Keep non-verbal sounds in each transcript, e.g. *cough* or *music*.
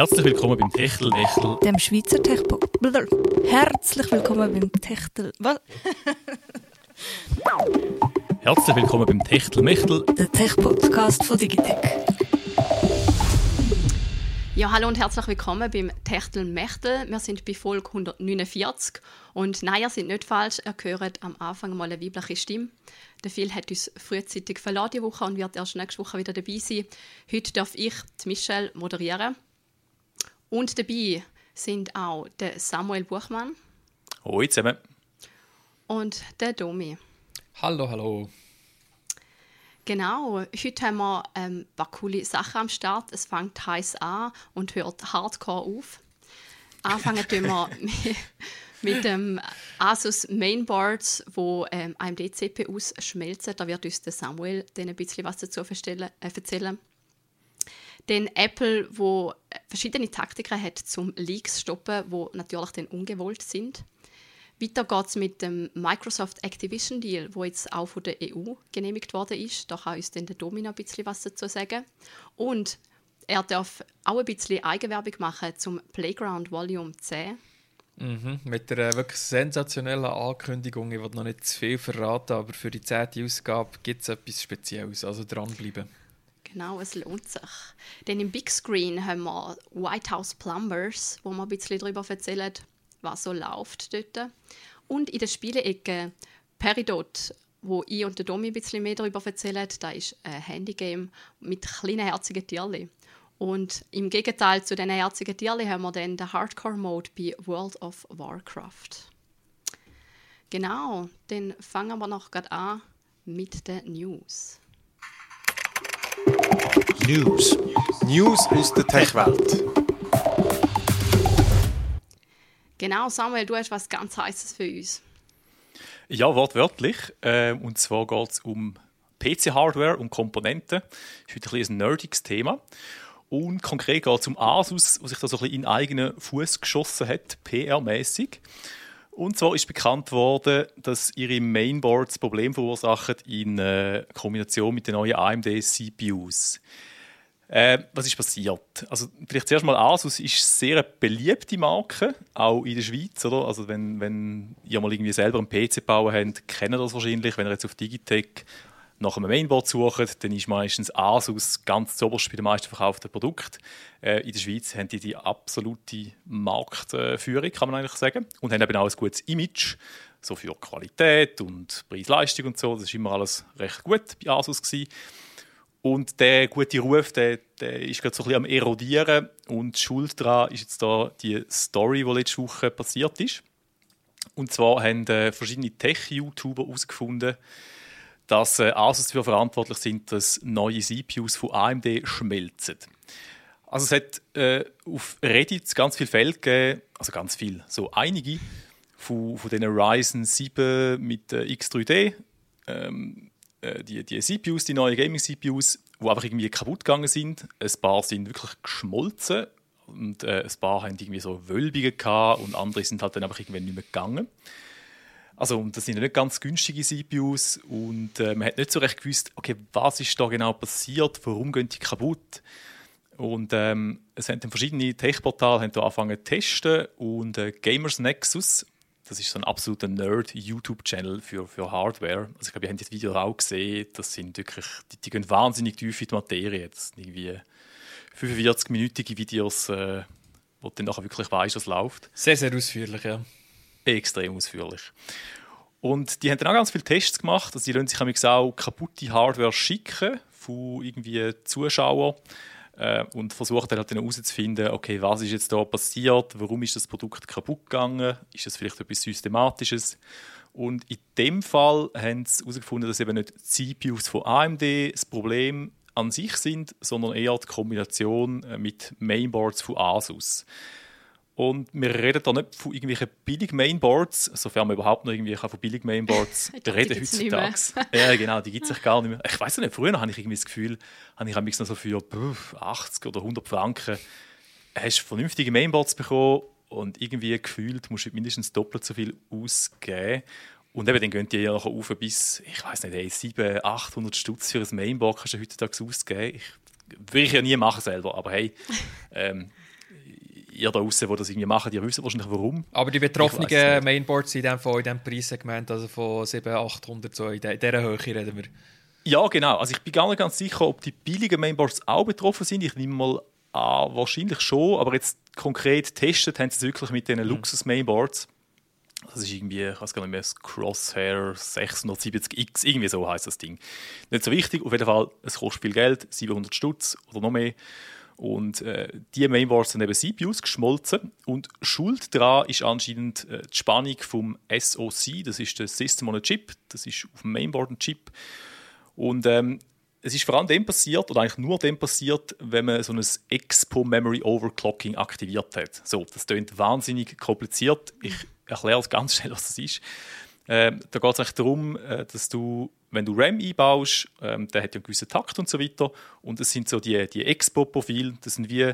Herzlich willkommen beim Techtelmechtel. Dem Schweizer Techpo. Herzlich willkommen beim Techtel. Was? *laughs* Herzlich willkommen beim Techtelmechtel. Der Tech-Podcast von Digitech. Ja, hallo und herzlich willkommen beim Techtelmechtel. Wir sind bei Folge 149 und nein, ihr seid nicht falsch, ihr hört am Anfang mal eine weibliche Stimme. Der Phil hat uns frühzeitig verlassen die Woche und wird erst nächste Woche wieder dabei sein. Heute darf ich, die Michelle, moderieren. Und dabei sind auch der Samuel Buchmann Hallo zusammen. und der Domi. Hallo, hallo. Genau, heute haben wir ähm, ein paar coole Sachen am Start. Es fängt heiß an und hört hardcore auf. Anfangen tun wir *laughs* mit, mit dem Asus Mainboards, wo ähm, AMD CPUs schmelzen. Da wird uns der Samuel dann ein bisschen was dazu äh, erzählen. Dann Apple, wo äh, verschiedene Taktiken hat zum Leaks zu stoppen, wo natürlich dann ungewollt sind. Weiter geht es mit dem Microsoft Activision Deal, wo jetzt auch von der EU genehmigt worden ist. Da kann uns dann der Domino ein bisschen was dazu sagen. Und er darf auch ein bisschen Eigenwerbung machen zum Playground Volume 10. Mhm. Mit einer wirklich sensationellen Ankündigung. Ich will noch nicht zu viel verraten, aber für die zehnte Ausgabe gibt es etwas Spezielles. Also dranbleiben. Genau, es lohnt sich. Dann im Big Screen haben wir White House Plumbers, wo wir ein bisschen darüber erzählen, was so läuft dort. Und in der Spielecke Peridot, wo ich und der Domi ein bisschen mehr darüber erzählen. Da ist ein Handygame mit kleinen herzigen Tierchen. Und im Gegenteil zu diesen herzigen Tierchen haben wir dann den Hardcore-Mode bei World of Warcraft. Genau, dann fangen wir noch gerade an mit den News. News. News aus der Tech-Welt. Genau, Samuel, du hast was ganz Heißes für uns. Ja, wortwörtlich. Ähm, und zwar geht es um PC-Hardware und Komponenten. Das ist heute ein, ein nerdiges Thema. Und konkret geht es um Asus, was sich da so ein bisschen in eigenen Fuß geschossen hat, PR-mäßig. Und zwar ist bekannt worden, dass ihre Mainboards Probleme verursachen in äh, Kombination mit den neuen AMD CPUs. Äh, was ist passiert? Also vielleicht zuerst mal Asus ist sehr eine beliebte Marke, auch in der Schweiz, oder? Also wenn, wenn ihr mal irgendwie selber einen PC bauen habt, kennt ihr das wahrscheinlich. Wenn ihr jetzt auf Digitech nach einem Mainboard sucht, dann ist meistens Asus ganz zuoberst bei den meisten verkauften Produkten. Äh, in der Schweiz haben die die absolute Marktführung, kann man eigentlich sagen, und haben eben auch ein gutes Image, so für Qualität und Preis-Leistung und so. Das ist immer alles recht gut bei Asus gewesen. Und der gute Ruf, der, der ist gerade so ein bisschen am erodieren. Und Schuld daran ist jetzt da die Story, die letzte Woche passiert ist. Und zwar haben äh, verschiedene Tech-YouTuber herausgefunden, dass äh, Asus dafür verantwortlich sind, dass neue CPUs von AMD schmelzen. Also es hat äh, auf Reddit ganz viele Fälle gegeben, also ganz viel, so einige, von, von diesen Ryzen 7 mit äh, X3D, ähm, äh, die, die CPUs, die neuen Gaming-CPUs, die einfach irgendwie kaputt gegangen sind. Ein paar sind wirklich geschmolzen und äh, ein paar haben irgendwie so Wölbungen gehabt und andere sind halt dann einfach irgendwann nicht mehr gegangen. Also das sind ja nicht ganz günstige CPUs und äh, man hat nicht so recht gewusst, okay, was ist da genau passiert, warum gehen die kaputt? Und ähm, es haben dann verschiedene Tech-Portale angefangen zu testen und äh, Gamers Nexus, das ist so ein absoluter Nerd-YouTube-Channel für, für Hardware. Also ich glaube, ihr habt das Video auch gesehen, das sind wirklich, die, die gehen wahnsinnig tief in die Materie. Das sind irgendwie 45-minütige Videos, äh, wo du dann nachher wirklich weißt, was läuft Sehr, sehr ausführlich, ja. Extrem ausführlich. Und die haben dann auch ganz viele Tests gemacht. Also die lassen sich auch kaputte Hardware schicken von irgendwie Zuschauern äh, und versuchen dann halt herauszufinden, okay, was ist jetzt da passiert, warum ist das Produkt kaputt gegangen, ist das vielleicht etwas Systematisches. Und in dem Fall haben sie herausgefunden, dass eben nicht die CPUs von AMD das Problem an sich sind, sondern eher die Kombination äh, mit Mainboards von Asus. Und wir reden da nicht von irgendwelchen Billig-Mainboards, sofern man überhaupt noch irgendwie von glaub, *laughs* die reden heutzutage. *laughs* ja, genau, die gibt es gar nicht mehr. Ich weiß nicht, früher habe ich irgendwie das Gefühl, habe ich am noch so für puh, 80 oder 100 Franken hast du vernünftige Mainboards bekommen und irgendwie gefühlt musst du mindestens doppelt so viel ausgeben. Und eben, dann gehen die ja nachher auf bis, ich weiß nicht, ey, 700, 800 Stutz für ein Mainboard kannst du heutzutage ausgeben. Ich, würde ich ja nie machen selber, aber hey, *laughs* ähm, ihr da draußen, die das irgendwie machen, ihr wisst wahrscheinlich warum. Aber die betroffenen. Mainboards sind in diesem Fall in diesem Preissegment, also von 700, 800, so in, dieser Höhe reden wir. Ja, genau. Also ich bin gar nicht ganz sicher, ob die billigen Mainboards auch betroffen sind. Ich nehme mal an, wahrscheinlich schon, aber jetzt konkret testet haben sie es wirklich mit diesen Luxus-Mainboards. Das ist irgendwie, ich weiß gar nicht mehr, das Crosshair 670X, irgendwie so heißt das Ding. Nicht so wichtig, auf jeden Fall, es kostet viel Geld, 700 Stutz oder noch mehr. Und äh, die Mainboards sind eben CPUs geschmolzen und schuld daran ist anscheinend äh, die Spannung vom SoC, das ist der System on a Chip, das ist auf dem Mainboard ein Chip. Und ähm, es ist vor allem dem passiert, oder eigentlich nur dem passiert, wenn man so ein Expo Memory Overclocking aktiviert hat. So, das klingt wahnsinnig kompliziert. Ich erkläre es ganz schnell, was das ist. Ähm, da geht es eigentlich darum, äh, dass du, wenn du RAM einbaust, ähm, der hat ja einen gewissen Takt und so weiter, und es sind so die, die Expo-Profile, das sind wie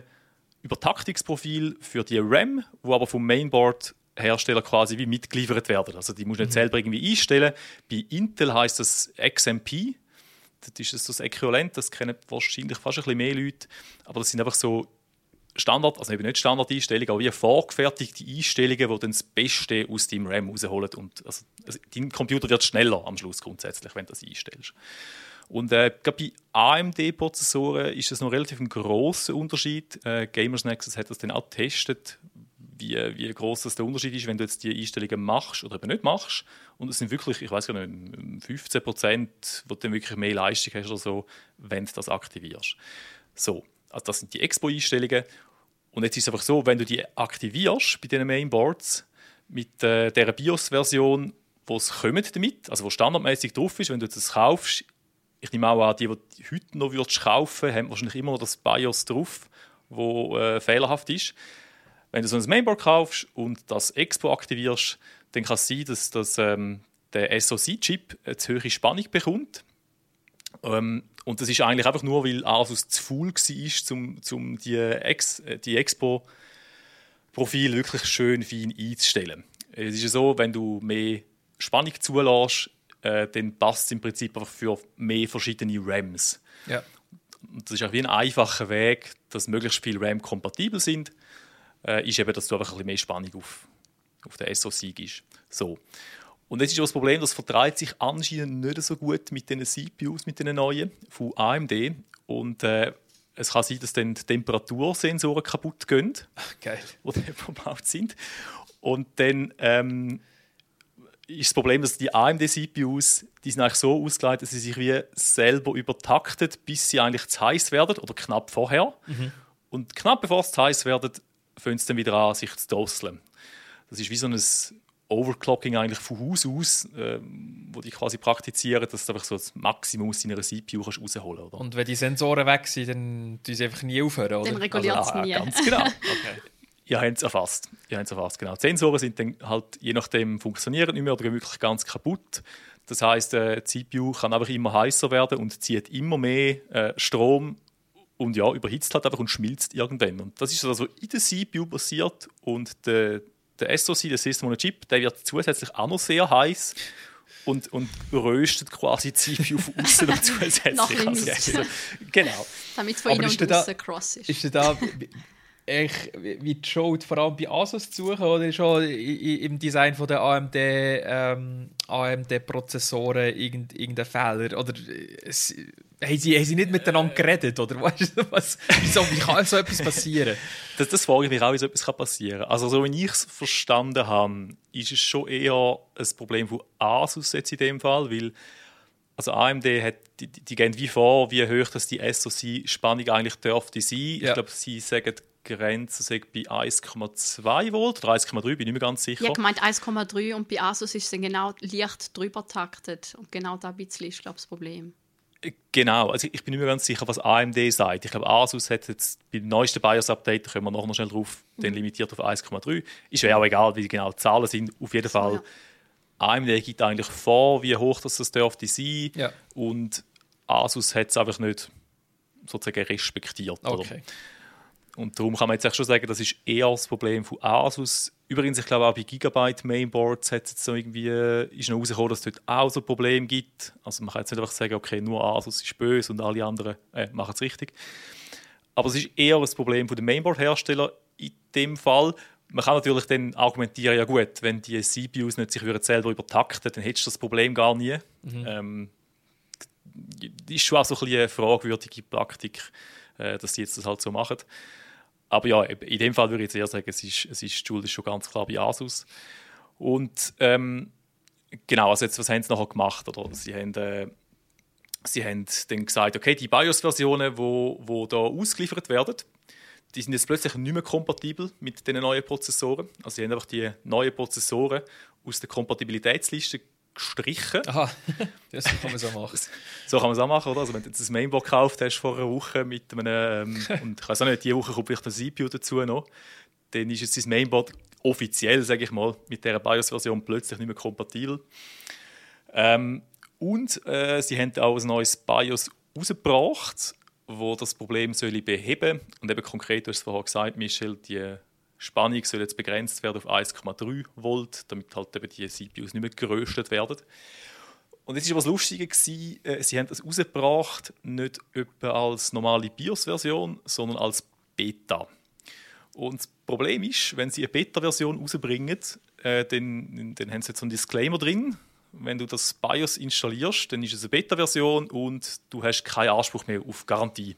Übertaktungsprofile für die RAM, wo aber vom Mainboard Hersteller quasi wie mitgeliefert werden. Also die musst du nicht selber irgendwie einstellen. Bei Intel heißt das XMP. Das ist das Äquivalent, das kennen wahrscheinlich fast ein bisschen mehr Leute. Aber das sind einfach so Standard, also eben nicht Standardeinstellungen, aber wie vorgefertigte Einstellungen, die dann das Beste aus deinem RAM rausholen. Und also, also, dein Computer wird schneller am Schluss grundsätzlich, wenn du das einstellst. Und äh, bei AMD-Prozessoren ist das noch relativ ein grosser Unterschied. Äh, Gamers Nexus hat das dann auch getestet, wie, wie groß der Unterschied ist, wenn du jetzt die Einstellungen machst oder eben nicht machst. Und es sind wirklich, ich weiß gar nicht, 15 Prozent, wo du dann wirklich mehr Leistung hast oder so, wenn du das aktivierst. So, also das sind die Expo-Einstellungen. Und jetzt ist es einfach so, wenn du die aktivierst bei diesen Mainboards mit äh, der BIOS-Version, wo es kommt damit, also wo standardmäßig drauf ist, wenn du das kaufst, ich nehme auch an, die, die heute noch würdest kaufen haben wahrscheinlich immer noch das BIOS drauf, wo äh, fehlerhaft ist. Wenn du so ein Mainboard kaufst und das Expo aktivierst, dann kann es sein, dass, dass ähm, der SoC-Chip eine zu hohe Spannung bekommt. Ähm, und das ist eigentlich einfach nur, weil Asus zu faul war, um, um die, Ex, äh, die Expo-Profil wirklich schön fein einzustellen. Es ist ja so, wenn du mehr Spannung zulässt, äh, dann passt es im Prinzip einfach für mehr verschiedene RAMs. Ja. Und das ist auch wie ein einfacher Weg, dass möglichst viele RAM kompatibel sind, äh, ist eben, dass du einfach ein bisschen mehr Spannung auf, auf den SoC gibst. So. Und jetzt ist das Problem, das vertreibt sich anscheinend nicht so gut mit den CPUs, mit den neuen von AMD. Und äh, es kann sein, dass dann die Temperatursensoren kaputt gehen, *laughs* Geil. die dann *laughs* verbaut sind. Und dann ähm, ist das Problem, dass die AMD-CPUs, die sind eigentlich so ausgelegt, dass sie sich wie selber übertaktet, bis sie eigentlich zu heiß werden oder knapp vorher. Und knapp bevor sie zu heiß werden, fangen sie dann wieder an, sich zu drosseln. Das ist wie so ein Overclocking eigentlich von Haus aus, ähm, wo die quasi praktizieren, dass du einfach so das Maximum aus deiner CPU kannst rausholen kannst. Und wenn die Sensoren weg sind, dann tun sie einfach nie aufhören, oder? Dann reguliert es Ah, nie. Ganz genau. *laughs* okay. Ihr habt es erfasst. Ihr habt es erfasst, genau. Die Sensoren sind dann halt je nachdem funktionieren nicht mehr oder wirklich ganz kaputt. Das heißt, die CPU kann einfach immer heißer werden und zieht immer mehr äh, Strom und ja, überhitzt halt einfach und schmilzt irgendwann. Und das ist also in der CPU passiert und der, der SoC, der System on a Chip, der wird zusätzlich auch noch sehr heiß und, und röstet quasi die CPU von außen noch *laughs* zusätzlich. Noch Also, also, genau. Damit es von innen und außen cross ist. Ist da echt, wie die Schuld vor allem bei Asus zu suchen oder schon im Design von der AMD, ähm, AMD-Prozessoren irgend, irgendein Fehler? Oder äh, haben, sie, haben sie nicht miteinander geredet? Oder weißt du, *laughs* was, wieso, wie kann so etwas *laughs* passieren? Das, das frage ich mich auch, wie so etwas passieren kann. Also, so wie ich es verstanden habe, ist es schon eher ein Problem von Asus jetzt in dem Fall, weil also AMD hat, die, die die gehen wie vor, wie hoch das die SoC-Spannung eigentlich dürfte sein. Ja. Ich glaube, sie sagen, Grenze sei bei 1,2 Volt oder 1,3, bin ich nicht mehr ganz sicher. Ich habe gemeint 1,3 und bei Asus ist es dann genau leicht drüber taktet. Und genau da ein bisschen ist, glaube ich, das Problem. Genau, also ich bin nicht mehr ganz sicher, was AMD sagt. Ich glaube, Asus hat jetzt beim neuesten BIOS-Update, da kommen wir noch mal schnell drauf, den limitiert auf 1,3. Ist ja auch egal, wie genau die Zahlen sind. Auf jeden Fall, Ja. AMD gibt eigentlich vor, wie hoch das, das dürfte sein. Ja. Und Asus hat es einfach nicht sozusagen respektiert. Oder? Und darum kann man jetzt echt schon sagen, das ist eher das Problem von Asus. Übrigens, ich glaube auch bei Gigabyte Mainboards hat es jetzt so irgendwie, äh, ist noch rausgekommen, dass es dort auch so Probleme gibt. Also man kann jetzt nicht einfach sagen, okay, nur Asus ist böse und alle anderen äh, machen es richtig. Aber es ist eher ein Problem von den Mainboard-Herstellern. in dem Fall. Man kann natürlich dann argumentieren, ja gut, wenn die CPUs nicht sich selber übertakten, dann hättest du das Problem gar nie. Mhm. Ähm, ist schon auch so ein eine fragwürdige Praktik, äh, dass sie jetzt das halt so machen. Aber ja, in dem Fall würde ich jetzt eher sagen, es ist, es ist die Schuld ist schon ganz klar bei Asus. Und ähm, genau, also jetzt, was haben sie nachher gemacht? Oder? Sie haben, äh, sie haben dann gesagt, okay, die BIOS-Versionen, die wo, wo da ausgeliefert werden, die sind jetzt plötzlich nicht mehr kompatibel mit den neuen Prozessoren. Also sie haben einfach die neuen Prozessoren aus der Kompatibilitätsliste gestrichen. Aha, das kann man so machen. so kann man es *laughs* auch machen, oder? Also wenn du jetzt ein Mainboard gekauft hast vor einer Woche mit einem, ähm, *laughs* und ich weiß auch nicht, diese Woche kommt vielleicht ein CPU dazu noch, dann ist jetzt das Mainboard offiziell, sage ich mal, mit dieser BIOS-Version plötzlich nicht mehr kompatibel. Ähm, und äh, sie haben auch ein neues BIOS rausgebracht, wo das Problem soll beheben Und eben konkret, du hast es vorher gesagt, Michel, die Spannung soll jetzt begrenzt werden auf 1,3 Volt, damit halt eben die CPUs nicht mehr geröstet werden. Und jetzt war was Lustiges, äh, sie haben das rausgebracht, nicht etwa als normale BIOS-Version, sondern als Beta. Und das Problem ist, wenn sie eine Beta-Version rausbringen, äh, dann, dann haben sie jetzt so einen Disclaimer drin. Wenn du das BIOS installierst, dann ist es eine Beta-Version und du hast keinen Anspruch mehr auf Garantie.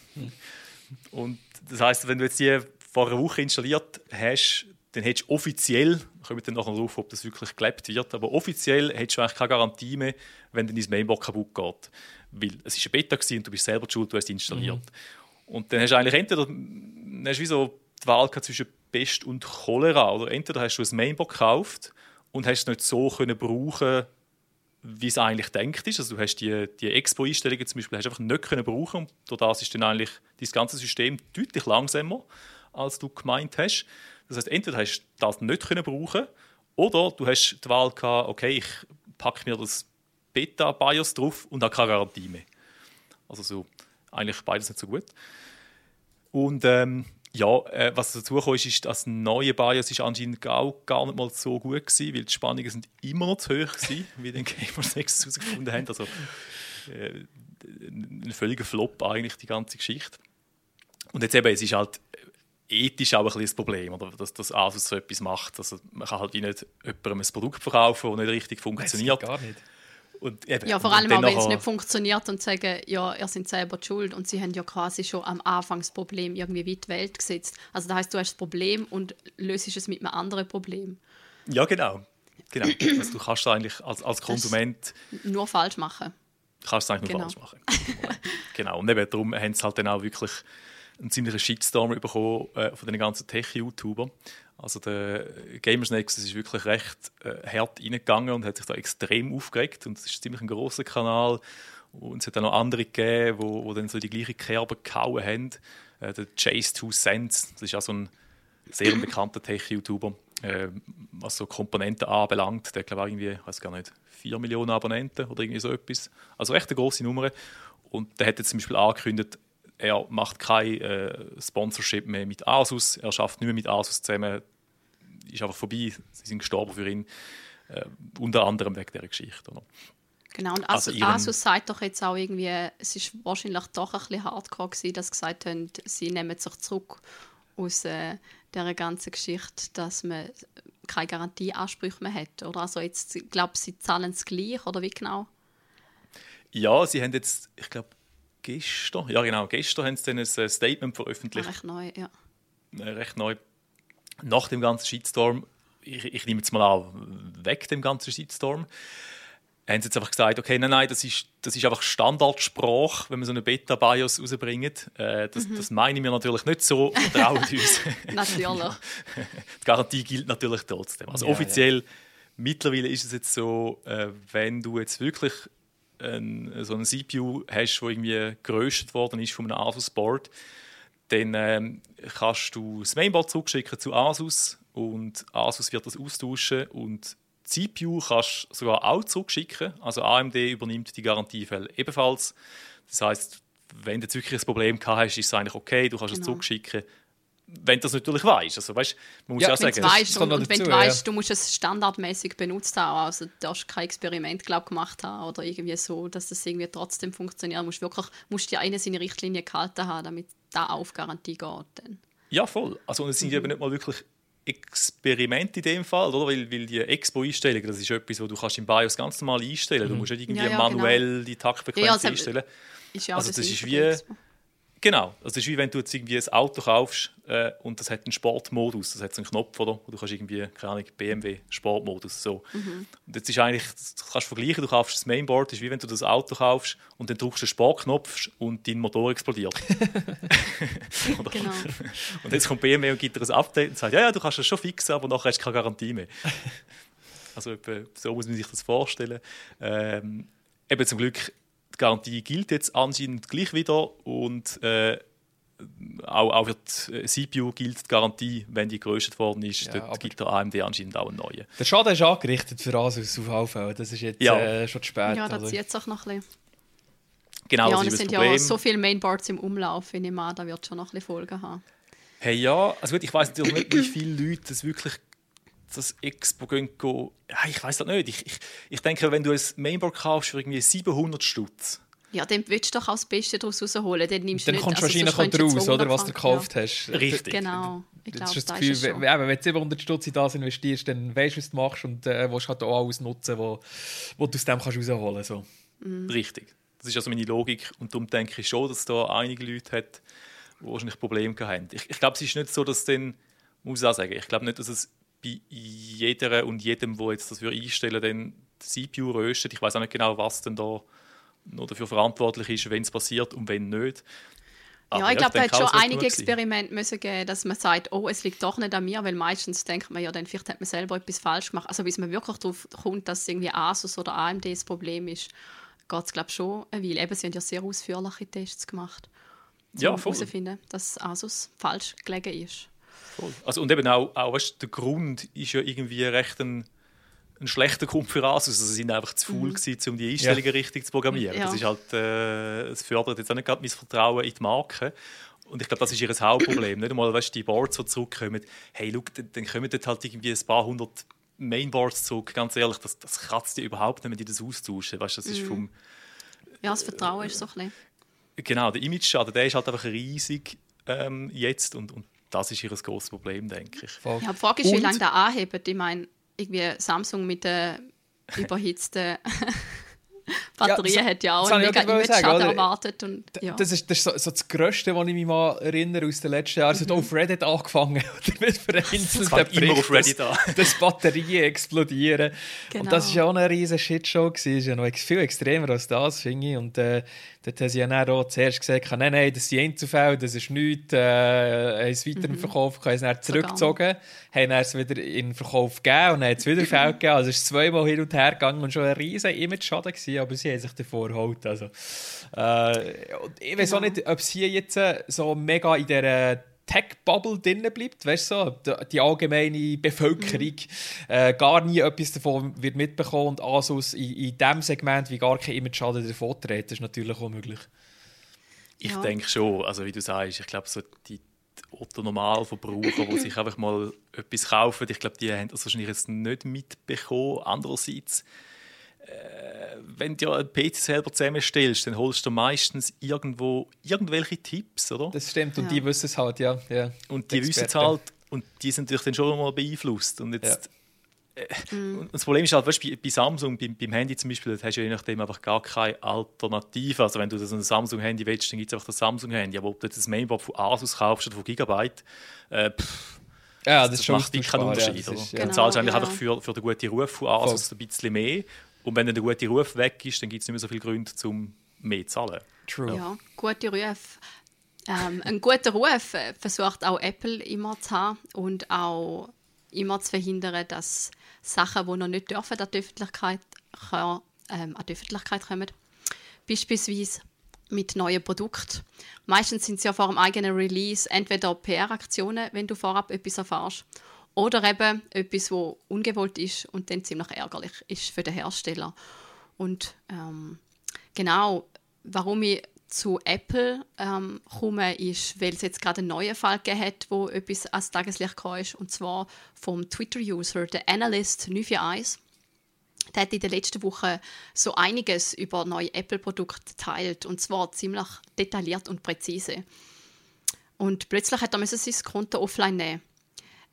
*laughs* und das heißt, wenn du jetzt die vor einer Woche installiert hast, dann hättest du offiziell, kommen wir dann nachher darauf, ob das wirklich gelebt wird, aber offiziell hättest du eigentlich keine Garantie mehr, wenn dein Mainboard kaputt geht. Weil es war eine Beta und du bist selber schuld, du hast es installiert. Mhm. Und dann hast du eigentlich entweder hast wie so die Wahl zwischen Pest und Cholera. Oder entweder hast du ein Mainboard gekauft und hast es nicht so können brauchen wie es eigentlich denkt ist. Also du hast die, die Expo-Einstellungen zum Beispiel hast einfach nicht können brauchen und durch das ist dann eigentlich das ganze System deutlich langsamer, als du gemeint hast. Das heißt, entweder hast du das nicht können brauchen oder du hast die Wahl gehabt, okay, ich packe mir das Beta-BIOS drauf und habe keine Garantie mehr. Also so eigentlich beides nicht so gut. Und ähm, ja, äh, was dazu kam, ist, ist, dass das neue BIOS ist anscheinend auch gar nicht mal so gut gewesen, weil die Spannungen sind immer noch zu hoch gewesen, *laughs* wie den Gamers 6 herausgefunden haben. Also äh, ein völliger Flop eigentlich, die ganze Geschichte. Und jetzt eben, es ist halt ethisch auch ein bisschen das Problem, oder? dass das Asus so etwas macht. Also man kann halt wie nicht jemandem ein Produkt verkaufen, das nicht richtig funktioniert. Das gar nicht. Und eben, ja, vor allem auch, wenn es nicht funktioniert und sagen, ja, ihr seid selber schuld und sie haben ja quasi schon am Anfang das Problem irgendwie wie die Welt gesetzt. Also das heißt, du hast das Problem und löst es mit einem anderen Problem. Ja, genau. genau. *clears throat* Also du kannst eigentlich als, als Konsument nur falsch machen. Du kannst es eigentlich nur genau. falsch machen. genau. Und eben darum haben sie halt dann auch wirklich einen ziemlichen Shitstorm bekommen äh, von den ganzen Tech-YouTubern. Also der Gamers Nexus ist wirklich recht äh, hart reingegangen und hat sich da extrem aufgeregt. Und es ist ziemlich ein großer Kanal. Und es hat auch noch andere gegeben, wo, wo dann so die gleiche Kerbe gehauen haben. Äh, der Chase Two Cents, das ist auch so ein sehr bekannter Tech-YouTuber, äh, was so Komponenten anbelangt. Der hat, glaube ich, irgendwie, ich weiß gar nicht, 4 Millionen Abonnenten oder irgendwie so etwas. Also recht eine große Nummer. Und der hat jetzt zum Beispiel angekündigt, er macht kein äh, Sponsorship mehr mit Asus, er schafft nicht mehr mit Asus zusammen, ist einfach vorbei, sie sind gestorben für ihn, äh, unter anderem wegen dieser Geschichte. Oder? Genau, und also Asus, Asus sagt doch jetzt auch irgendwie, es ist wahrscheinlich doch ein bisschen hardcore gewesen, dass sie gesagt haben, sie nehmen sich zurück aus äh, dieser ganzen Geschichte, dass man keine Garantieansprüche mehr hat. Oder? Also jetzt, ich glaube, sie zahlen es gleich, oder wie genau? Ja, sie haben jetzt, ich glaube, gestern, ja genau, gestern haben sie dann ein äh, Statement veröffentlicht. Recht neu, ja. Äh, recht neu. Nach dem ganzen Shitstorm, ich, ich nehme jetzt mal an, weg dem ganzen Shitstorm, haben sie jetzt einfach gesagt, okay, nein, nein, das ist, das ist einfach Standardsprache, wenn wir so eine Beta-BIOS rausbringen. Äh, das, mhm. das meinen wir natürlich nicht so, vertrauen uns. *laughs* *laughs* natürlich. Die Garantie gilt natürlich trotzdem. Also ja, offiziell, ja. mittlerweile ist es jetzt so, äh, wenn du jetzt wirklich ein, so ein CPU hast, der irgendwie geröstet worden ist von einem Asus-Board, dann ähm, kannst du das Mainboard zurückschicken zu Asus und Asus wird das austauschen und die CPU kannst du sogar auch zurückschicken. Also AMD übernimmt die Garantiefälle ebenfalls. Das heißt, wenn du jetzt wirklich ein Problem gehabt hast, ist es eigentlich okay, du kannst genau. es zurückschicken wenn du das natürlich weißt. Also, weißt, man muss ja, ja sagen, weißt, und, und wenn du weißt, ja. du musst es standardmäßig benutzt haben, also du darfst kein Experiment glaub, gemacht haben oder irgendwie so, dass das irgendwie trotzdem funktioniert. Du musst wirklich musst dir eine seine Richtlinie gehalten haben, damit da auf Garantie geht. Dann. Ja, voll. Also, und es sind eben nicht mal wirklich Experimente in dem Fall, oder? Weil, weil die Expo-Einstellungen, das ist etwas, wo du kannst im BIOS ganz normal einstellen. Du musst nicht irgendwie Ja, ja, manuell die Taktfrequenz Ja, also- einstellen. Ist ja Also auch das Sinn ist wie- Expo. Genau. Also das ist wie wenn du jetzt irgendwie ein Auto kaufst äh, und das hat einen Sportmodus. Das hat einen Knopf, oder? Du kannst irgendwie, keine Ahnung, BMW Sportmodus. So. Mhm. Und jetzt ist eigentlich, das kannst du vergleichen, du kaufst das Mainboard, das ist wie wenn du das Auto kaufst und dann drückst du den Sportknopf und dein Motor explodiert. *laughs* *laughs* Genau. Und jetzt kommt BMW und gibt dir ein Update und sagt, ja, ja, du kannst das schon fixen, aber nachher hast du keine Garantie mehr. *laughs* Also so muss man sich das vorstellen. Ähm, eben zum Glück, die Garantie gilt jetzt anscheinend gleich wieder und äh, auch, auch für die äh, CPU gilt die Garantie, wenn die geröstet worden ist. Ja, Dort gibt der AMD anscheinend auch einen neuen. Der Schaden ist angerichtet für Asus auf Halfell. Das ist jetzt Ja. äh, schon zu spät. Ja, da also. zieht es auch noch ein bisschen. Genau, ja, das es das sind Problem. ja so viele Mainboards im Umlauf, ich nehme an, da wird schon noch ein bisschen Folgen haben. Hey, ja, also gut, ich weiß natürlich nicht, wie viele Leute das wirklich das Expo gehen. Ja, ich weiß das nicht. Ich, ich, ich denke, wenn du ein Mainboard kaufst für irgendwie 700 Stutz, Ja, dann willst du doch auch das Beste daraus rausholen. Dann, nimmst du Dann nicht, kommst du also wahrscheinlich du oder, was du 200 gekauft Ja. hast. richtig. Genau, ich Das glaube, ist das das Gefühl, ist es wenn, wenn du 700 Stutz in das investierst, dann weißt du, was du machst und äh, willst halt auch alles nutzen, wo, wo du aus dem kannst rausholen kannst. So. Mhm. Richtig. Das ist also meine Logik. Und darum denke ich schon, dass da einige Leute hat, die wahrscheinlich Probleme gehabt haben. Ich, ich glaube, es ist nicht so, dass dann, muss ich auch sagen, ich glaube nicht, dass es bei jeder und jedem, der jetzt das einstellen, dann die CPU röstet. Ich weiß auch nicht genau, was denn da noch dafür verantwortlich ist, wenn es passiert und wenn nicht. Aber Ja, ich glaube, da hat schon einige. Experimente müssen geben, dass man sagt, oh, es liegt doch nicht an mir, weil meistens denkt man ja, dann vielleicht hat man selber etwas falsch gemacht. Also bis man wirklich darauf kommt, dass irgendwie Asus oder AMD das Problem ist, geht es glaube ich schon eine Weile. Eben, sie haben ja sehr ausführliche Tests gemacht, um Ja, herauszufinden, dass Asus falsch gelegen ist. Voll. Also, und eben auch, auch weißt, der Grund ist ja irgendwie recht ein, ein schlechter Grund für Asus. Also, sie sind einfach zu faul, gewesen, um die Einstellungen richtig zu programmieren. Ja. Das ist halt, äh, es fördert jetzt auch nicht gerade mein Vertrauen in die Marke. Und ich glaube, das ist ihr Hauptproblem. nicht einmal, weißt, die Boards, die zurückkommen, hey, schau, dann, kommen dort halt irgendwie ein paar hundert Mainboards zurück. Ganz ehrlich, das, das kratzt dir überhaupt nicht, wenn die das austauschen. Weißt, das ist vom, Ja, das Vertrauen ist so ein bisschen. genau, der Image-Schaden, der ist halt einfach riesig ähm, jetzt. Und, und das ist ihr grosses Problem, denke ich. Voll. Ja, die Frage ist, wie Und- lange der anhebt. Ich meine, irgendwie Samsung mit der überhitzten *laughs* Batterie so- hat ja auch das einen mega Image-Schaden erwartet. Und, ja. Das ist, das ist so, so das Größte, was ich mich mal erinnere aus den letzten Jahren. Es hat auf Reddit angefangen. *laughs* Mit vereinzelten fängt immer auf Reddit an. dass, dass Batterien explodieren. Genau. Und das war ja auch eine riesige Shitshow. Das ist ja noch ex- viel extremer als das, finde ich. Und äh, dort haben sie ja dann auch zuerst gesagt, nein, nein, das sind Einzelfälle, das ist nichts. Äh, haben es weiter im Verkauf, haben es dann zurückgezogen, haben es wieder in den Verkauf gegeben und dann hat es wieder Fälle *laughs* gegeben. Also es ist zweimal hin und her gegangen und schon ein riesiger Image-Schaden gewesen, aber sie haben sich davor geholt. Also, äh, ich weiß auch nicht, ob es hier jetzt äh, so mega in dieser Tech-Bubble drin bleibt, weißt du, so, die- die allgemeine Bevölkerung äh, gar nie etwas davon wird mitbekommen und Asus in, in diesem Segment wie gar kein Image-Schaden davon trägt, das ist natürlich auch möglich. Ich Ja. denke schon, also wie du sagst, ich glaube, so die Otto-Normalverbraucher, die sich einfach mal etwas kaufen, ich glaube, die haben das wahrscheinlich jetzt nicht mitbekommen. Andererseits, wenn du ja einen PC selber zusammenstellst, dann holst du meistens irgendwo irgendwelche Tipps, oder? Das stimmt, und Ja. die wissen es halt, ja. ja. und die wissen es halt, und die sind natürlich dann schon mal beeinflusst. Und jetzt, äh, Mhm. und das Problem ist halt, weißt, du, bei, bei Samsung, beim, beim Handy zum Beispiel, da hast du je nachdem einfach gar keine Alternative. Also wenn du so ein Samsung-Handy willst, dann gibt es einfach das Samsung-Handy. Aber ob du jetzt das Mainboard von Asus kaufst oder von Gigabyte, äh, pff, Ja, das, das, macht dich keinen Unterschied. Ja, das ist, Du ja. Genau. zahlst eigentlich ja. einfach für, für den guten Ruf von Asus ein bisschen mehr. Und wenn dann der gute Ruf weg ist, dann gibt es nicht mehr so viele Gründe, um mehr zu zahlen. True. Ja, gute Rufe. Ähm, einen guten Ruf äh, versucht auch Apple immer zu haben und auch immer zu verhindern, dass Sachen, die noch nicht dürfen, an die Öffentlichkeit, kann, ähm, an die Öffentlichkeit kommen. Beispielsweise mit neuen Produkten. Meistens sind es ja vor dem eigenen Release entweder PR-Aktionen, wenn du vorab etwas erfährst, oder eben etwas, wo ungewollt ist und dann ziemlich ärgerlich ist für den Hersteller. Und ähm, genau, warum ich zu Apple ähm, komme, ist, weil es jetzt gerade einen neuen Fall gegeben hat, wo etwas ans Tageslicht gekommen ist, und zwar vom Twitter-User, der Analyst 941. Der hat in der letzten Woche so einiges über neue Apple-Produkte geteilt, und zwar ziemlich detailliert und präzise. Und plötzlich hat er sein Konto offline nehmen.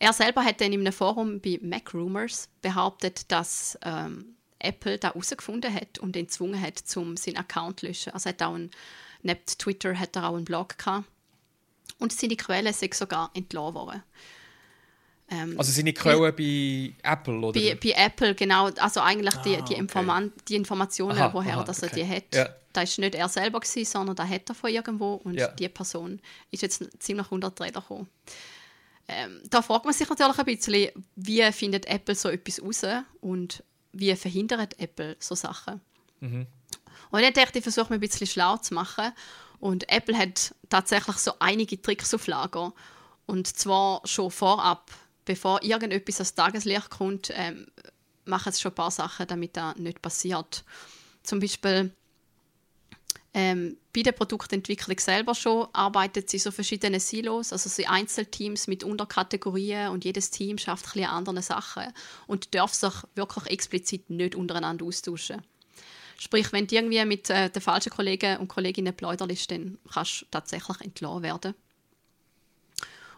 Er selber hat dann in einem Forum bei Mac Rumors behauptet, dass ähm, Apple da herausgefunden hat und ihn gezwungen hat, zum seinen Account zu löschen. Also hat auch ein, neben Twitter hat er auch einen Blog gehabt. Und seine Quelle sind sogar entlassen worden. Ähm, also seine Quelle bei Apple, oder? Bei, bei, Apple, genau. Also eigentlich die, die, ah, Informan okay. die Informationen, aha, woher aha, dass er okay. die hat. Ja. Das war nicht er selber, gewesen, sondern da hat er von irgendwo. Und ja. die Person ist jetzt ziemlich unter die Räder gekommen. Ähm, da fragt man sich natürlich ein bisschen, wie findet Apple so etwas raus und wie verhindert Apple so Sachen. Mhm. Und ich dachte, ich versuche mich ein bisschen schlau zu machen. Und Apple hat tatsächlich so einige Tricks auf Lager. Und zwar schon vorab bevor irgendetwas ans Tageslicht kommt, ähm, machen sie schon ein paar Sachen, damit das nicht passiert. Zum Beispiel ähm, bei der Produktentwicklung selber schon arbeitet sie so verschiedene Silos, also sie Einzelteams mit Unterkategorien und jedes Team schafft ein andere Sachen und darf sich wirklich explizit nicht untereinander austauschen. Sprich, wenn du irgendwie mit äh, den falschen Kollegen und Kolleginnen pläuderst, dann kannst du tatsächlich entlassen werden.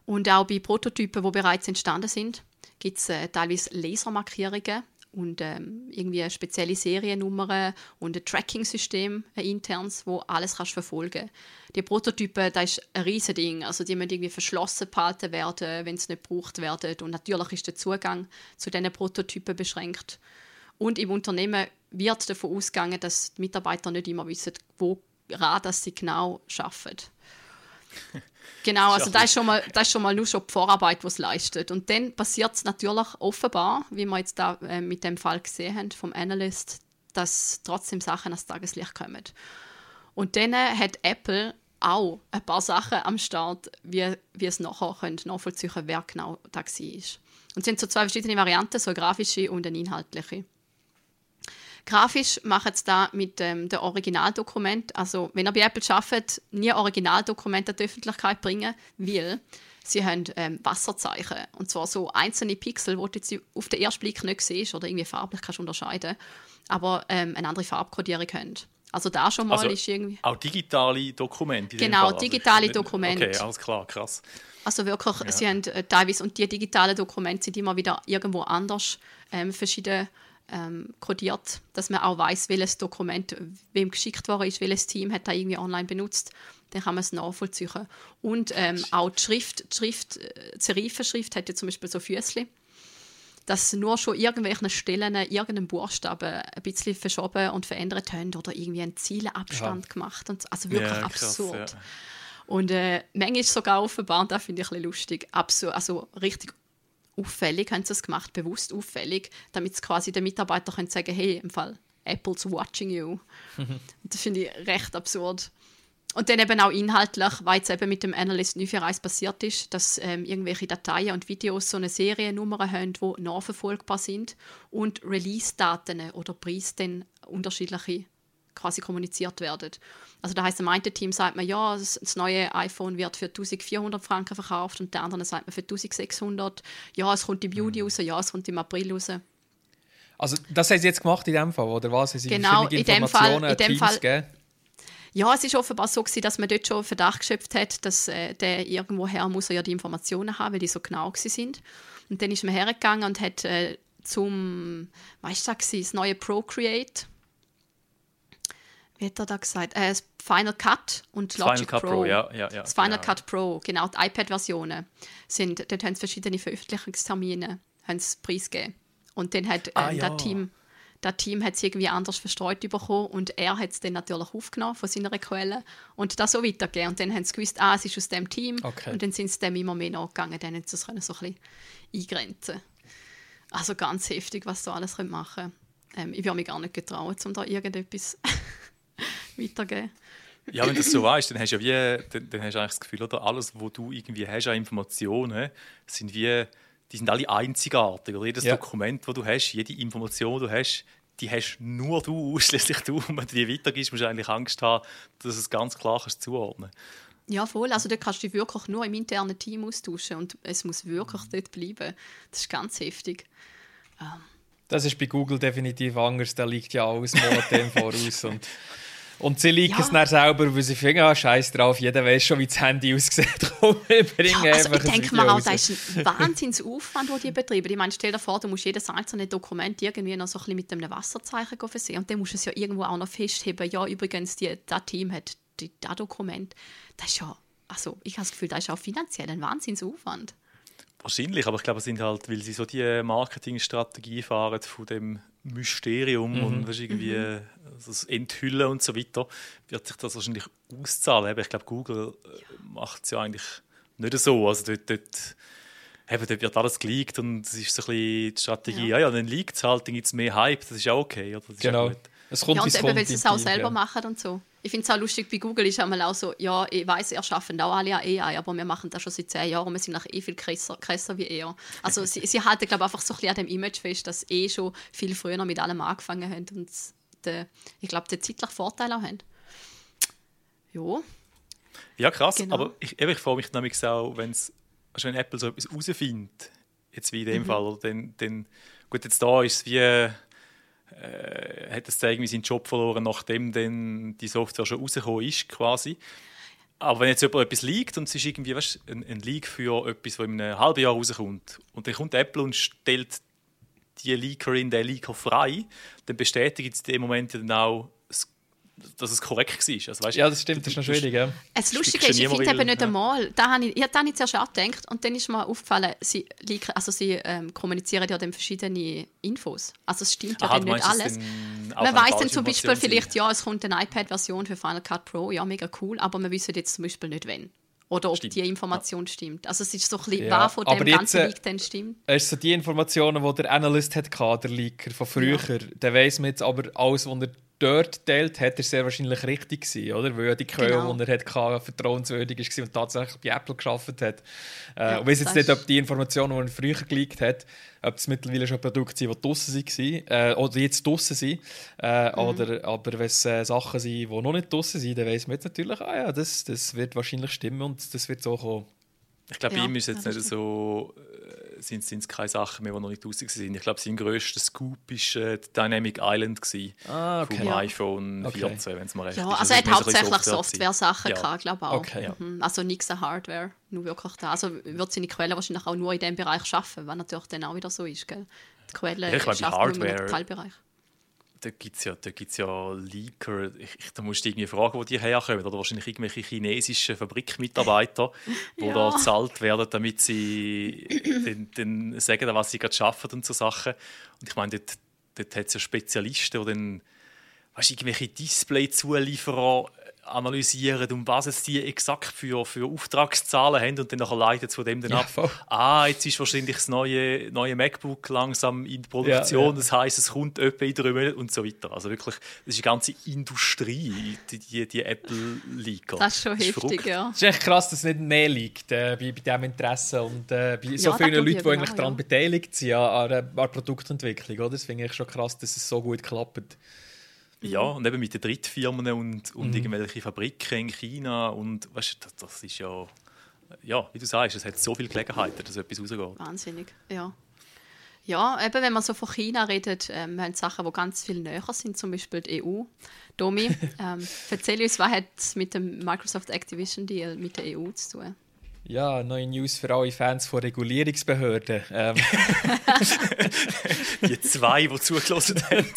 Und auch bei Prototypen, die bereits entstanden sind, gibt es äh, teilweise Lasermarkierungen und ähm, irgendwie spezielle Seriennummern und ein Tracking-System, ein internes, wo alles kannst verfolgen Die Prototypen, das ist ein riesiges Ding. Also die müssen irgendwie verschlossen behalten werden, wenn sie nicht gebraucht werden. Und natürlich ist der Zugang zu diesen Prototypen beschränkt. Und im Unternehmen wird davon ausgegangen, dass die Mitarbeiter nicht immer wissen, wo sie genau arbeiten. *laughs* Genau, also das ist schon mal, das ist schon mal nur schon die Vorarbeit, die es leistet. Und dann passiert es natürlich offenbar, wie wir jetzt da äh, mit dem Fall gesehen haben vom Analyst, dass trotzdem Sachen ans Tageslicht kommen. Und dann äh, hat Apple auch ein paar Sachen am Start, wie, wie es nachher könnt nachvollziehen wer genau da war. Und es sind so zwei verschiedene Varianten, so eine grafische und eine inhaltliche. Grafisch machen sie da mit ähm, dem Originaldokument. Also, wenn ihr bei Apple arbeitet, nie Originaldokumente an die Öffentlichkeit bringen, weil sie haben ähm, Wasserzeichen. Und zwar so einzelne Pixel, die du jetzt auf den ersten Blick nicht siehst oder irgendwie farblich kannst unterscheiden, aber ähm, eine andere Farbkodierung haben. Also da schon mal also ist irgendwie... Auch digitale Dokumente? Genau, also digitale *laughs* Dokumente. Okay, alles klar, krass. Also wirklich, ja. sie haben äh, teilweise, und die digitalen Dokumente sind immer wieder irgendwo anders ähm, verschiedene ähm, kodiert, dass man auch weiß, welches Dokument wem geschickt worden ist, welches Team hat da irgendwie online benutzt. Dann kann man es nachvollziehen. Und ähm, auch die Schrift, die Schrift, äh, die Serifenschrift hat ja zum Beispiel so Füßchen, dass nur schon irgendwelchen Stellen irgendeinen Buchstaben ein bisschen verschoben und verändert haben oder irgendwie einen Zieleabstand ja. gemacht. Und, also wirklich ja, krass, absurd. Ja. Und äh, manchmal ist sogar offenbar, und das finde ich ein bisschen lustig, absurd, also richtig auffällig haben sie es gemacht, bewusst auffällig, damit quasi der Mitarbeiter können sagen, hey, im Fall Apple's watching you. das finde ich recht absurd. Und dann eben auch inhaltlich, weil es eben mit dem Analyst 941 passiert ist, dass ähm, irgendwelche Dateien und Videos so eine Seriennummer haben, die nachverfolgbar sind und Release-Daten oder Preise dann unterschiedliche quasi kommuniziert werden. Also da heißt im einen Team sagt man, ja, das neue iPhone wird für 1400 Franken verkauft und der andere sagt man für 1600. Ja, es kommt im Juni mhm. raus, ja, es kommt im April raus. Also das haben Sie jetzt gemacht in dem Fall, oder was? Sie genau, in dem Fall, in dem Fall gegeben? Ja, es ist offenbar so gewesen, dass man dort schon Verdacht geschöpft hat, dass äh, der irgendwoher muss er ja die Informationen haben, weil die so genau sind. Und dann ist man hergegangen und hat äh, zum, weißt du, das neue Procreate wie hat er da gesagt? Äh, Final Cut und Logic Final Cut Pro. Pro ja, ja, ja, das Final genau. Cut Pro, genau, die iPad-Versionen sind, dort haben sie verschiedene Veröffentlichungstermine haben sie preisgegeben. Und dann hat äh, ah, ja. das Team, das Team hat es irgendwie anders verstreut bekommen und er hat es dann natürlich aufgenommen von seiner Quelle und das so weitergegeben. Und dann haben sie gewusst, ah, es ist aus dem Team okay. und dann sind sie dem immer mehr nachgegangen, dann haben sie es so ein bisschen eingrenzen Also ganz heftig, was sie alles machen können. Ähm, ich würde mich gar nicht getrauen, um da irgendetwas *laughs* weitergeben. Ja, wenn du das so weißt, dann hast du ja wie, dann, dann, hast du eigentlich das Gefühl, oder alles, was du irgendwie hast an Informationen, sind wie, die sind alle einzigartig. Oder jedes ja. Dokument, das du hast, jede Information, die du hast, die hast nur du, *laughs* ausschließlich du. Und wenn du die weitergibst, musst du eigentlich Angst haben, dass du es ganz klar kannst zuordnen ja, voll. Also da kannst du dich wirklich nur im internen Team austauschen und es muss wirklich dort bleiben. Das ist ganz heftig. Ähm. Das ist bei Google definitiv anders. Da liegt ja alles Monate im Voraus. Und *laughs* Und sie liegen Ja. es dann selber, weil sie finden, ah, scheiß drauf, jeder weiß schon, wie das Handy aussieht. *laughs* Komm, Ja, also ich denke Video mir auch, raus. das ist ein Wahnsinnsaufwand, den die betreiben. Ich meine, stell dir vor, du musst jedes einzelne Dokument irgendwie noch so ein bisschen mit einem Wasserzeichen versehen und dann musst du es ja irgendwo auch noch festheben. Ja, übrigens, die, das Team hat die, das Dokument. Das ist ja, also ich habe das Gefühl, das ist auch finanziell ein Wahnsinnsaufwand. Wahrscheinlich, aber ich glaube, es sind halt, weil sie so die Marketingstrategie fahren von dem Mysterium und weißt, irgendwie äh, das Enthüllen und so weiter, wird sich das wahrscheinlich auszahlen. Eben, Ich glaube, Google macht es ja eigentlich nicht so. Also dort, dort, eben, dort wird alles geleakt und es ist so ein bisschen die Strategie, ja, Ja. ja, dann liegt es halt, dann gibt es mehr Hype, das ist auch okay. Oder? Das ist Genau. gut. Es kommt, ja, und eben, weil sie es auch selber ja. machen und so. Ich finde es auch lustig, bei Google ist einmal auch so, ja, ich weiß, ihr schafft auch alle an AI, aber wir machen das schon seit zehn Jahren und wir sind nach eh viel krasser, krasser wie er. Also sie, sie halten, glaube ich, einfach so ein bisschen an dem Image fest, dass sie eh schon viel früher mit allem angefangen haben und de, ich glaube, den zeitlichen Vorteil auch haben. Ja, Ja, krass. Genau. Aber ich, eben, ich freue mich nämlich auch, wenn's, also wenn Apple so etwas herausfindet, jetzt wie in dem Fall, oder dann, dann, gut, jetzt da ist es wie, äh, hat es irgendwie seinen Job verloren, nachdem dann die Software schon rausgekommen ist, quasi. Aber wenn jetzt jemand etwas liegt und es ist irgendwie weißt, ein, ein Leak für etwas, das in einem halben Jahr rauskommt, und dann kommt Apple und stellt die Leakerin, den Leaker frei, dann bestätigt sie in dem Moment dann auch, es- dass es korrekt war. Also, weißt, Ja, das stimmt, das ist noch schwierig. Ja. Das Lustige ist, ich finde eben nicht ja. einmal, da habe ich, ich habe da nicht zuerst angedacht und dann ist mir aufgefallen, sie, liken- also sie ähm, kommunizieren ja dann verschiedene Infos. Also es stimmt ja Aha, dann nicht alles. dann Man weiß dann zum Beispiel vielleicht, ja, es kommt eine iPad-Version für Final Cut Pro, ja, mega cool, aber wir wissen jetzt zum Beispiel nicht, wenn. Oder ob Stimmt. die Information stimmt. Also es ist so ein bisschen, Ja, von dem jetzt, ganzen äh, Leak dann stimmt. Es sind so die Informationen, die der Analyst hat, der Leaker von früher. Der weiß man jetzt aber alles, was er dort teilt, hat er sehr wahrscheinlich richtig gewesen, oder? Weil ja die Quelle, Genau. die er hat, gehabt, vertrauenswürdig war und tatsächlich bei Apple geschafft hat. Äh, Ja, und weiß jetzt nicht, ob die Informationen, die er früher geleakt hat, ob es mittlerweile schon Produkte sind, die draussen waren, äh, oder jetzt draussen sind. Äh, Mhm. oder, aber wenn es äh, Sachen sind, die noch nicht draussen sind, dann weiß man jetzt natürlich, ah ja, das, das wird wahrscheinlich stimmen und das wird so kommen. Ich glaube, Ja, bei ihm ist ja, jetzt nicht so, äh, sind es keine Sachen mehr, die noch nicht draußen sind. Ich glaube, sein grösster Scoop war äh, Dynamic Island gewesen, Ah, vom Ja. iPhone Okay. 14, wenn es mal recht Ja, ist. also er hat hauptsächlich Software. Software-Sachen Ja. glaube ich auch. Okay. Ja. Mhm. Also nichts an Hardware, nur wirklich da. Also wird seine Quelle wahrscheinlich auch nur in diesem Bereich schaffen, was natürlich dann auch wieder so ist, gell? Die Quelle Ja, ich glaube, schafft nur im Hardware- Teilbereich. Da gibt es ja, da gibt's ja Leaker. Ich, ich, da musst du irgendwie fragen, wo die herkommen. Oder wahrscheinlich irgendwelche chinesischen Fabrikmitarbeiter, *laughs* die Ja. da bezahlt werden, damit sie den, den sagen, was sie gerade arbeiten und so Sachen. Und ich meine, dort, dort hat es ja Spezialisten, die dann weißt, irgendwelche Display-Zulieferer analysieren, um was es die exakt für, für Auftragszahlen haben und dann nachher leitet es von dem dann Ja, ab. voll. Ah, jetzt ist wahrscheinlich das neue, neue MacBook langsam in Produktion, Ja, ja. das heißt, es kommt etwa in drei Monaten und so weiter. Also wirklich, das ist eine ganze Industrie, die, die, die Apple-Leaker. Das ist schon heftig, verrückt. ja. Es ist echt krass, dass es nicht mehr liegt äh, bei, bei diesem Interesse und äh, bei so Ja, vielen das Leuten, die ich eigentlich daran ja. beteiligt sind an, an, der- an der Produktentwicklung. Oder? Das finde ich schon krass, dass es so gut klappt. Ja, und eben mit den Drittfirmen und, Mhm. und irgendwelche Fabriken in China und weißt, du, das, das ist ja, ja, wie du sagst, es hat so viele Gelegenheiten, dass etwas rausgeht. Wahnsinnig, ja. Ja, eben wenn man so von China redet, ähm, wir haben Sachen, die ganz viel näher sind, zum Beispiel die EU. Domi, *laughs* ähm, erzähl uns, was hat es mit dem Microsoft Activision Deal mit der EU zu tun? Ja, neue News für alle Fans von Regulierungsbehörden. Ähm, *laughs* Die zwei, die zugelassen haben. *laughs*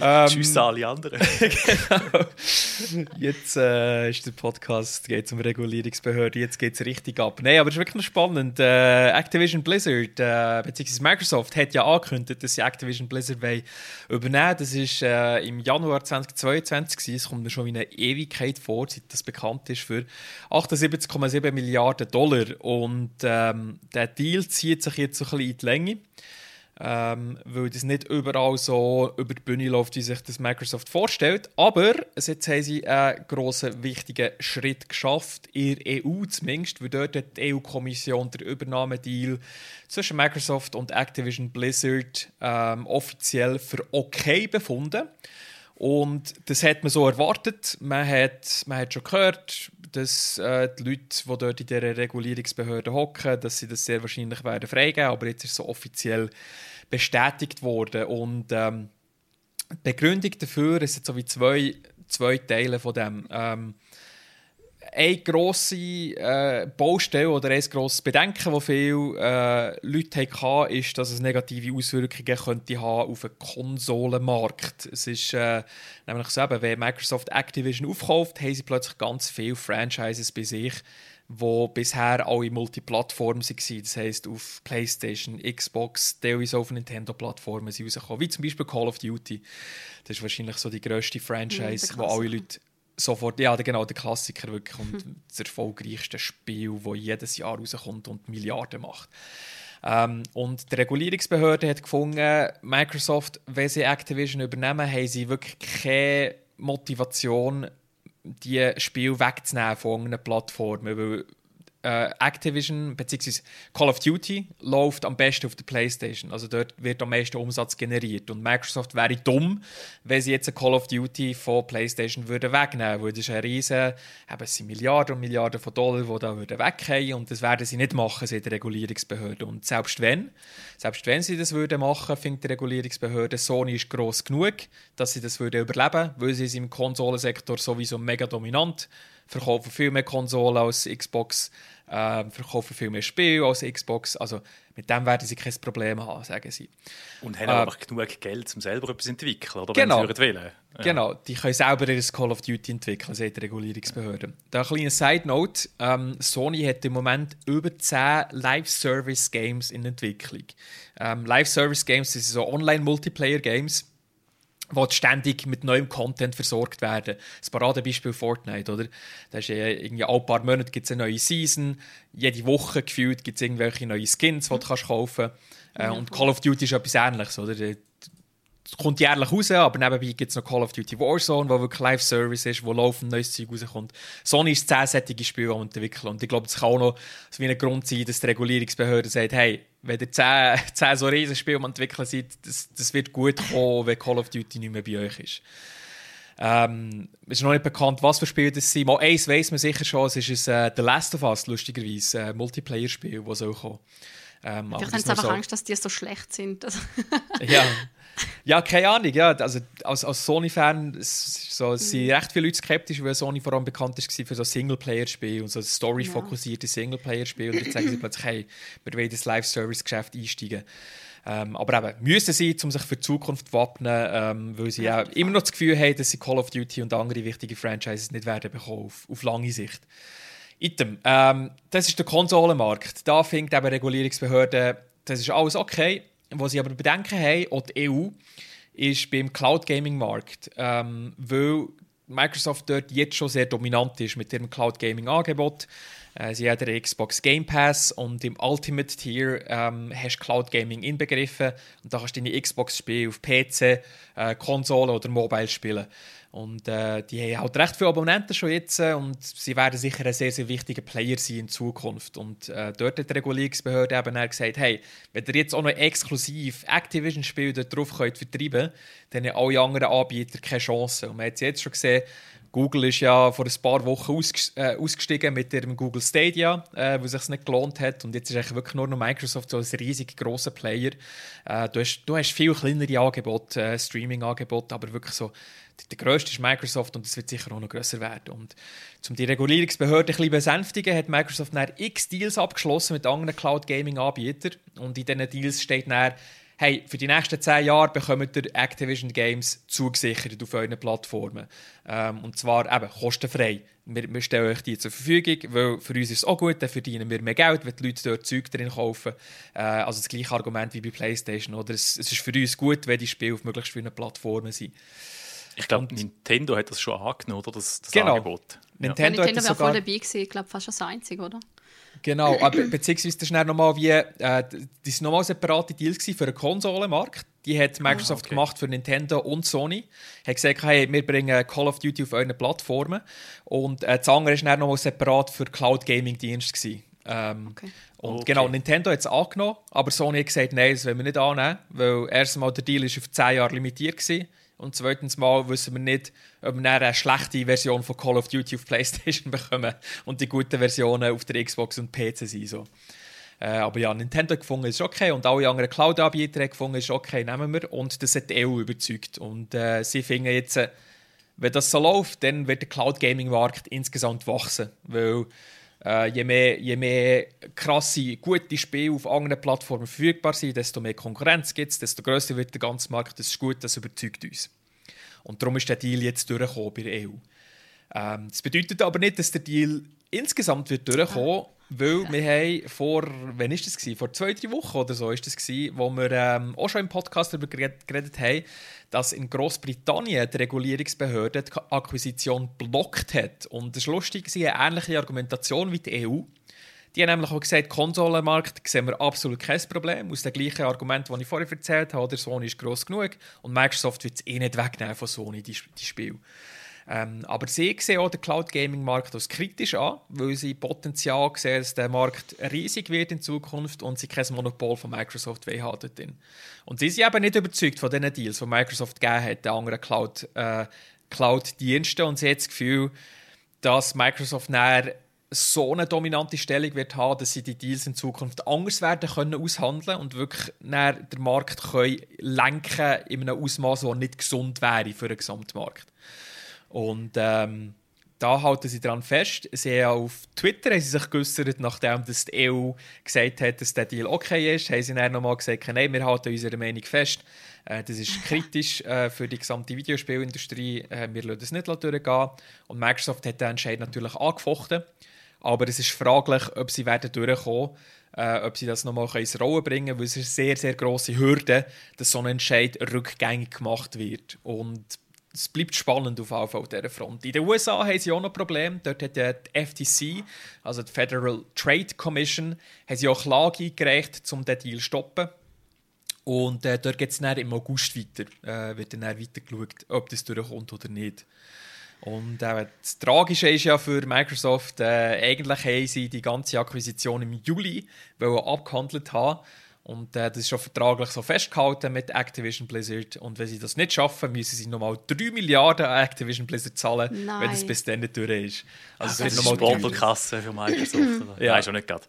ähm, Tschüss an alle anderen. *laughs* Jetzt äh, ist der Podcast geht um Regulierungsbehörde, jetzt geht es richtig ab. Nein, aber es ist wirklich noch spannend. Äh, Activision Blizzard, äh, beziehungsweise Microsoft, hat ja angekündigt, dass sie Activision Blizzard wollen übernehmen Das ist äh, im Januar 2022 gewesen. Es kommt mir schon wie eine Ewigkeit vor, seit das bekannt ist, für 78,7 Milliarden Dollar. Und ähm, der Deal zieht sich jetzt so ein bisschen in die Länge ähm, weil das nicht überall so über die Bühne läuft, wie sich das Microsoft vorstellt. Aber jetzt haben sie einen grossen, wichtigen Schritt geschafft, in der EU zumindest, weil dort hat die EU-Kommission den Übernahmedeal zwischen Microsoft und Activision Blizzard ähm, offiziell für okay befunden. Und das hat man so erwartet. Man hat, man hat schon gehört, dass äh, die Leute, die dort in dieser Regulierungsbehörde hocken, dass sie das sehr wahrscheinlich werden freigeben. Aber jetzt ist es so offiziell bestätigt worden. Und ähm, Die Begründung dafür ist jetzt so wie zwei, zwei Teile von dem. Ähm, eine grosse äh, Baustelle oder ein grosses Bedenken, das viele äh, Leute hatten, ist, dass es negative Auswirkungen könnte haben auf den Konsolenmarkt. Es ist äh, nämlich so, wenn Microsoft Activision aufkauft, haben sie plötzlich ganz viele Franchises bei sich, die bisher alle Multiplattformen waren. Das heisst, auf PlayStation, Xbox, teilweise auf Nintendo-Plattformen rausgekommen. Wie zum Beispiel Call of Duty. Das ist wahrscheinlich so die grösste Franchise, Mhm, wo alle Leute sofort, ja, genau, der Klassiker wirklich und Mhm. das erfolgreichste Spiel, das jedes Jahr rauskommt und Milliarden macht. Ähm, und die Regulierungsbehörde hat gefunden, Microsoft, wenn sie Activision übernehmen, haben sie wirklich keine Motivation, die Spiel wegzunehmen von irgendeiner Plattform. Weil äh, Activision bzw. Call of Duty läuft am besten auf der PlayStation. Also dort wird am meisten Umsatz generiert. Und Microsoft wäre dumm, wenn sie jetzt Call of Duty von PlayStation würde wegnehmen würden. Das ist ein riesen, eben, es sind Milliarden und Milliarden von Dollar, die da würden weggehen und das werden sie nicht machen, sagt die Regulierungsbehörde. Und selbst wenn, selbst wenn sie das würden machen, findet die Regulierungsbehörde, Sony ist gross genug, dass sie das würden überleben, weil sie sind im Konsolensektor sowieso mega dominant verkaufen viel mehr Konsolen als Xbox, äh, verkaufen viel mehr Spiele als Xbox. Also mit dem werden sie kein Problem haben, sagen sie. Und haben Äh, einfach genug Geld, um selber etwas zu entwickeln, oder Genau. wenn sie wollen. Ja. Genau, die können selber ihr Call of Duty entwickeln, sagt die Regulierungsbehörde. Da eine kleine Side Note: ähm, Sony hat im Moment über 10 Live-Service-Games in Entwicklung. Ähm, Live-Service-Games sind so Online-Multiplayer-Games die ständig mit neuem Content versorgt werden. Das Paradebeispiel Fortnite, oder? Da ist ja irgendwie alle paar Monate gibt's eine neue Season, jede Woche gefühlt gibt es irgendwelche neue Skins, die du kannst kaufen kannst. Äh, und Call of Duty ist etwas Ähnliches, oder? Es kommt jährlich raus, aber nebenbei gibt es noch Call of Duty Warzone, wo wirklich Live-Service ist, wo laufend neues Zeug rauskommt. Sony ist 10 sättige Spiele am entwickeln und ich glaube, das kann auch noch wie ein Grund sein, dass die Regulierungsbehörde sagt, hey, wenn ihr 10, 10 *laughs* so Riesenspiele am entwickeln seid, das, das wird gut kommen, wenn Call of Duty nicht mehr bei euch ist. Ähm, es ist noch nicht bekannt, was für Spiele das sind. Mal eins weiss man sicher schon, es ist ein, äh, The Last of Us, lustigerweise, ein Multiplayer-Spiel, das soll kommen. Ähm, Vielleicht haben sie einfach so- Angst, dass die so schlecht sind. Ja. *laughs* ja, keine Ahnung. Ja, also als, als Sony-Fan so, sind recht viele Leute skeptisch, weil Sony vor allem bekannt ist für so Singleplayer-Spiele und so Story-fokussierte Singleplayer-Spiele. Und jetzt sagen sie *laughs* plötzlich, hey, wir wollen in das Live-Service-Geschäft einsteigen. Ähm, aber eben, müssen sie, um sich für die Zukunft zu wappnen, ähm, weil sie ja immer noch das Gefühl haben, dass sie Call of Duty und andere wichtige Franchises nicht werden bekommen, auf, auf lange Sicht. Item. Ähm, das ist der Konsolenmarkt. Da findet eben Regulierungsbehörden, das ist alles okay. Wo sie aber Bedenken haben, auch die EU, ist beim Cloud Gaming Markt. Ähm, weil Microsoft dort jetzt schon sehr dominant ist mit ihrem Cloud Gaming Angebot. Äh, sie hat den Xbox Game Pass und im Ultimate Tier ähm, hast du Cloud Gaming inbegriffen und da kannst du deine Xbox-Spiele auf PC, äh, Konsole oder Mobile spielen. Und äh, die haben halt recht viele Abonnenten schon jetzt äh, und sie werden sicher ein sehr, sehr wichtiger Player sein in Zukunft. Und äh, dort hat die Regulierungsbehörde eben dann gesagt, hey, wenn ihr jetzt auch noch exklusiv Activision-Spiele dort drauf könnt vertreiben dann haben alle anderen Anbieter keine Chance. Und man hat jetzt schon gesehen, Google ist ja vor ein paar Wochen ausg äh, ausgestiegen mit ihrem Google Stadia, äh, wo es sich nicht gelohnt hat. Und jetzt ist eigentlich wirklich nur noch Microsoft so ein riesig grosser Player. Äh, du, hast, du hast viel kleinere Angebote, Streaming-Angebote, aber wirklich so, der, grösste ist Microsoft und das wird sicher auch noch grösser werden. Und um die Regulierungsbehörde ein bisschen besänftigen, hat Microsoft dann x Deals abgeschlossen mit anderen Cloud-Gaming-Anbietern. Und in diesen Deals steht dann, hey, für die nächsten zehn Jahre bekommt ihr Activision Games zugesichert auf euren Plattformen. Ähm, und zwar eben kostenfrei. Wir, wir stellen euch die zur Verfügung, weil für uns ist es auch gut, dann verdienen wir mehr Geld, wenn die Leute dort Zeug drin kaufen. Äh, also das gleiche Argument wie bei PlayStation. Oder? Es, es ist für uns gut, wenn die Spiele auf möglichst vielen Plattformen sind. Ich glaube, Nintendo hat das schon angenommen, oder? Das, das Genau. Angebot. Ja. Nintendo, Nintendo hat das voll dabei gewesen. Ich glaube, fast das Einzige, oder? Genau, aber beziehungsweise das ist dann nochmal wie, äh, das nochmal separate gewesen für den Konsolenmarkt. Die hat Microsoft okay. gemacht für Nintendo und Sony. Hat gesagt, hey, wir bringen Call of Duty auf euren Plattformen. Und äh, das andere war dann nochmal separat für Cloud Gaming Dienst. Ähm, Okay. Und Okay. genau, Nintendo hat es angenommen, aber Sony hat gesagt, nein, das wollen wir nicht annehmen, weil erstens mal der Deal ist auf 10 Jahre limitiert gewesen. Und zweitens mal wissen wir nicht, ob wir eine schlechte Version von Call of Duty auf PlayStation *laughs* bekommen und die guten Versionen auf der Xbox und PC sind. So. Äh, aber ja, Nintendo gefunden, ist okay und alle anderen Cloud-Anbieter gefunden, ist okay, nehmen wir. Und das hat die EU überzeugt. Und äh, sie finden jetzt, äh, wenn das so läuft, dann wird der Cloud-Gaming-Markt insgesamt wachsen. Weil äh, je, mehr, je mehr krasse, gute Spiele auf anderen Plattformen verfügbar sind, desto mehr Konkurrenz gibt es, desto größer wird der ganze Markt. Das ist gut, das überzeugt uns. Und darum ist der Deal jetzt durchgekommen bei der EU. Ähm, das bedeutet aber nicht, dass der Deal insgesamt wird durchkommen weil wir haben vor, wann ist das gewesen? Vor zwei, drei Wochen oder so ist das gewesen, wo wir ähm, auch schon im Podcast darüber geredet haben, dass in Großbritannien die Regulierungsbehörde die Akquisition blockt hat. Und das ist lustig, eine ähnliche Argumentation wie die EU. Die haben nämlich auch gesagt, Konsolenmarkt sehen wir absolut kein Problem. Aus dem gleichen Argument, das ich vorher erzählt habe, der Sony ist gross genug und Microsoft wird es eh nicht wegnehmen von Sony, die, die Spiele. Ähm, aber sie sehen auch den Cloud Gaming Markt als kritisch an, weil sie Potenzial sehen, dass der Markt riesig wird in Zukunft und sie kein Monopol von Microsoft haben dort Und sie sind eben nicht überzeugt von den Deals, die Microsoft gegeben hat, den anderen Cloud, äh, Cloud-Diensten und sie haben das Gefühl, dass Microsoft näher so eine dominante Stellung wird haben, dass sie die Deals in Zukunft anders werden können aushandeln und wirklich den Markt können lenken in einem Ausmaß, das nicht gesund wäre für den Gesamtmarkt. Und ähm, da halten sie daran fest. Sie haben auf Twitter haben sie sich geäußert, nachdem das die EU gesagt hat, dass der Deal okay ist, haben sie dann nochmal gesagt, nein, wir halten unsere Meinung fest. Äh, das ist *laughs* kritisch äh, für die gesamte Videospielindustrie. Äh, wir lassen das nicht durchgehen. Und Microsoft hat den Entscheid natürlich angefochten. Aber es ist fraglich, ob sie werden durchkommen äh, ob sie das nochmal ins Rollen bringen können, weil es ist eine sehr, sehr grosse Hürde, dass so ein Entscheid rückgängig gemacht wird. Und es bleibt spannend auf, auf dieser Front. In den USA haben sie auch noch Probleme. Dort hat die FTC, also die Federal Trade Commission, haben sie auch Klage eingereicht, um den Deal zu stoppen. Und äh, dort geht es im August weiter. Äh, wird dann weiter geschaut, ob das durchkommt oder nicht. Und äh, das Tragische ist ja für Microsoft, äh, eigentlich haben sie die ganze Akquisition im Juli abgehandelt haben. Und äh, das ist schon vertraglich so festgehalten mit Activision Blizzard. Und wenn sie das nicht schaffen, müssen sie nochmal 3 Milliarden an Activision Blizzard zahlen, Nein. wenn es bis dann nicht durch ist. Also, es das wird ist Sportelkasse für Microsoft. Oder? *laughs* Ja. Nein, schon nicht gerade.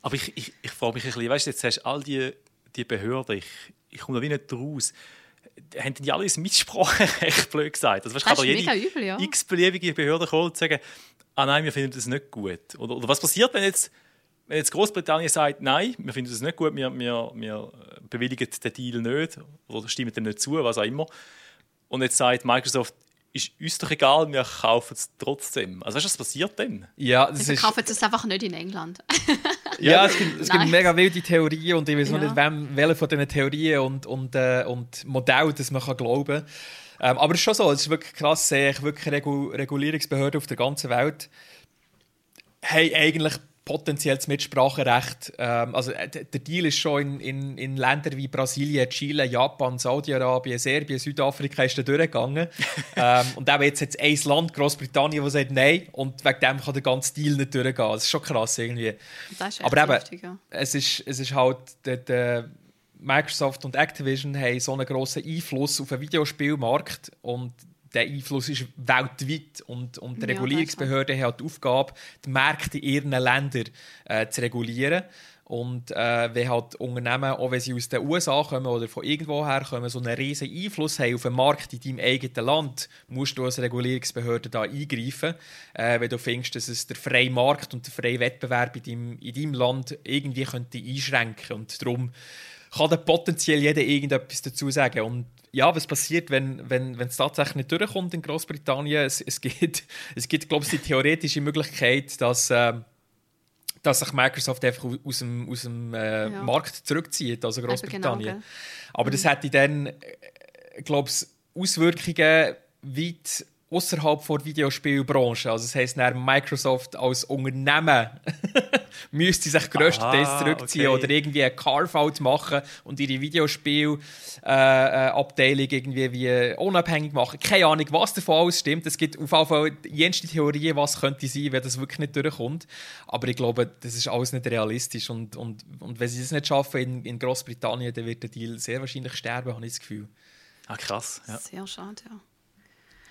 Aber ich, ich, ich frage mich ein bisschen, weißt du, jetzt hast du all die, die Behörden, ich, ich komme da wie nicht raus. Haben die alle ein Mitspracherecht, *laughs* blöd gesagt? Also, weißt, Das kann ist doch jede übel, ja. x-beliebige Behörde kommen und sagen, ah nein, wir finden das nicht gut. Oder, oder was passiert, wenn jetzt, wenn jetzt Großbritannien sagt, nein, wir finden das nicht gut, wir, wir, wir bewilligen den Deal nicht oder stimmen dem nicht zu, was auch immer. Und jetzt sagt Microsoft, ist uns doch egal, wir kaufen es trotzdem. Also weißt du, was passiert denn? Ja, das Sie ist, kaufen es einfach nicht in England. *laughs* ja, es gibt, es gibt mega wilde Theorien und ich weiß noch Ja. nicht, wem, welche von diesen Theorien und, und, äh, und Modellen das man kann glauben kann. Ähm, aber es ist schon so, es ist wirklich krass, sehe ich wirklich Regu Regulierungsbehörden auf der ganzen Welt haben eigentlich potenzielles Mitspracherecht. Ähm, also äh, der Deal ist schon in, in, in Ländern wie Brasilien, Chile, Japan, Saudi-Arabien, Serbien, Südafrika ist da durchgegangen. *laughs* ähm, und eben jetzt hat ein Land, Großbritannien, das sagt Nein und wegen dem kann der ganze Deal nicht durchgehen. Das ist schon krass irgendwie. Das ist echt Aber eben, ja. es ist, es ist halt, der, der Microsoft und Activision haben so einen grossen Einfluss auf den Videospielmarkt und der Einfluss ist weltweit und, und die Ja, Regulierungsbehörden haben die Aufgabe, die Märkte in ihren Ländern äh, zu regulieren. Und äh, wenn halt Unternehmen, auch wenn sie aus den USA kommen oder von irgendwoher kommen, so einen riesen Einfluss haben auf den Markt in deinem eigenen Land, musst du als Regulierungsbehörde da eingreifen, äh, wenn du findest, dass es der freie Markt und der freie Wettbewerb in deinem, in deinem Land irgendwie könnte einschränken Und darum kann dann potenziell jeder irgendetwas dazu sagen. Und ja, was passiert, wenn, wenn, wenn es tatsächlich nicht durchkommt in Großbritannien? Es, es gibt, *laughs* es gibt glaube ich, die theoretische Möglichkeit, dass, ähm, dass sich Microsoft einfach au- aus dem, aus dem äh, Ja. Markt zurückzieht, also Eben genau, Großbritannien. gell? Aber das hätte dann, glaube ich, Auswirkungen weit außerhalb der Videospielbranche. Also das heisst, dann Microsoft als Unternehmen *laughs* müsste sich größtenteils Ah, zurückziehen okay. oder irgendwie ein Carve-out machen und ihre Videospielabteilung äh, Abteilung irgendwie wie unabhängig machen. Keine Ahnung, was davon alles stimmt. Es gibt auf jeden Fall jenste Theorien, was könnte sein, wenn das wirklich nicht durchkommt. Aber ich glaube, das ist alles nicht realistisch. Und, und, und wenn sie das nicht schaffen in, in Großbritannien, dann wird der Deal sehr wahrscheinlich sterben, habe ich das Gefühl. Ah, krass. Ja, Sehr schade, ja.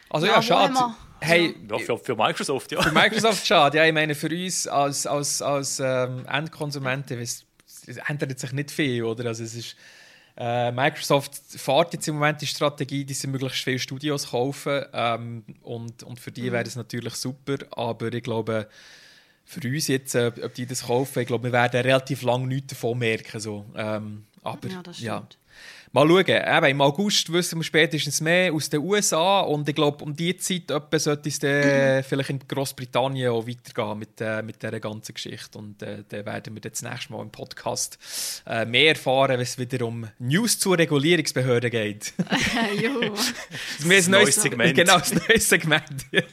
Also Ja, ja, schade. Hey, ja für, für Microsoft, ja. für Microsoft schade. Ja, ich meine, für uns als, als, als ähm, Endkonsumenten, weiß- es ändert sich nicht viel, oder? Also es ist, äh, Microsoft fährt jetzt im Moment die Strategie, dass sie möglichst viele Studios kaufen ähm, und, und für die wäre das natürlich super, aber ich glaube, für uns jetzt, äh, ob die das kaufen, ich glaube, wir werden relativ lange nichts davon merken. So. Ähm, aber, Ja, das ja. Mal schauen. Eben, Im August wissen wir spätestens mehr aus den USA und ich glaube, um diese Zeit etwa sollte es dann vielleicht in Großbritannien auch weitergehen mit, äh, mit dieser ganzen Geschichte. Und äh, dann werden wir dann das nächste Mal im Podcast äh, mehr erfahren, wenn es wieder um News zur Regulierungsbehörde geht. *laughs* Juhu. Haben ein neues Segment. Genau, ein neues Segment. *laughs*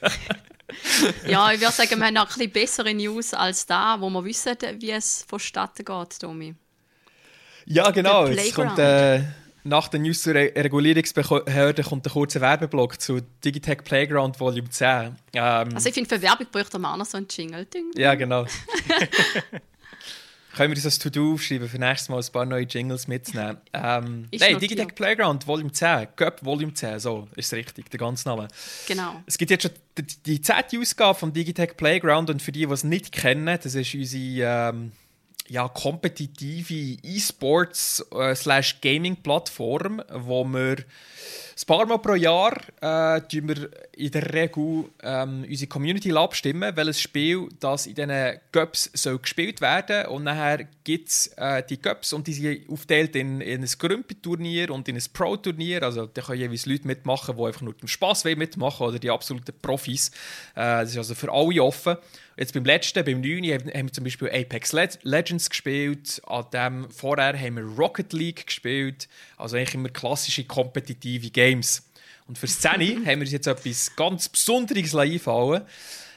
Ja, ich würde sagen, wir haben noch ein bisschen bessere News als da, wo wir wissen, wie es vonstatten geht, Tommy. Ja, genau. Der Jetzt kommt, äh, nach der News zur Re Regulierungsbehörde kommt ein kurzer Werbeblock zu Digitech Playground Volume 10. Ähm, Also ich finde, für Werbung bräuchte man auch noch so einen Jingle. Ding. ja, genau. *laughs* Können wir das als To-Do aufschreiben, für nächstes Mal ein paar neue Jingles mitzunehmen? Ähm, nein. Digitech Playground Volume 10. Cup Volume 10, so ist es richtig, der ganze Name. Genau. Es gibt jetzt schon die, die zehnte Ausgabe vom Digitech Playground und für die, die es nicht kennen, das ist unsere ähm, ja, kompetitive E-Sports äh, wo wir ein paar Mal pro Jahr äh, wir in der Regel ähm, unsere Community abstimmen, welches Spiel das in diesen Cups soll gespielt werden und nachher gibt es äh, die Cups und die sind aufgeteilt in, in ein Grümpi-Turnier und in ein Pro-Turnier, also da können jeweils Leute mitmachen, die einfach nur den Spass mitmachen oder die absoluten Profis. Äh, das ist also für alle offen. Jetzt beim letzten, beim 9. haben wir zum Beispiel Apex Le Legends gespielt. An dem vorher haben wir Rocket League gespielt. Also eigentlich immer klassische kompetitive Games. Und für 10 *laughs* haben wir uns jetzt etwas ganz Besonderes einfallen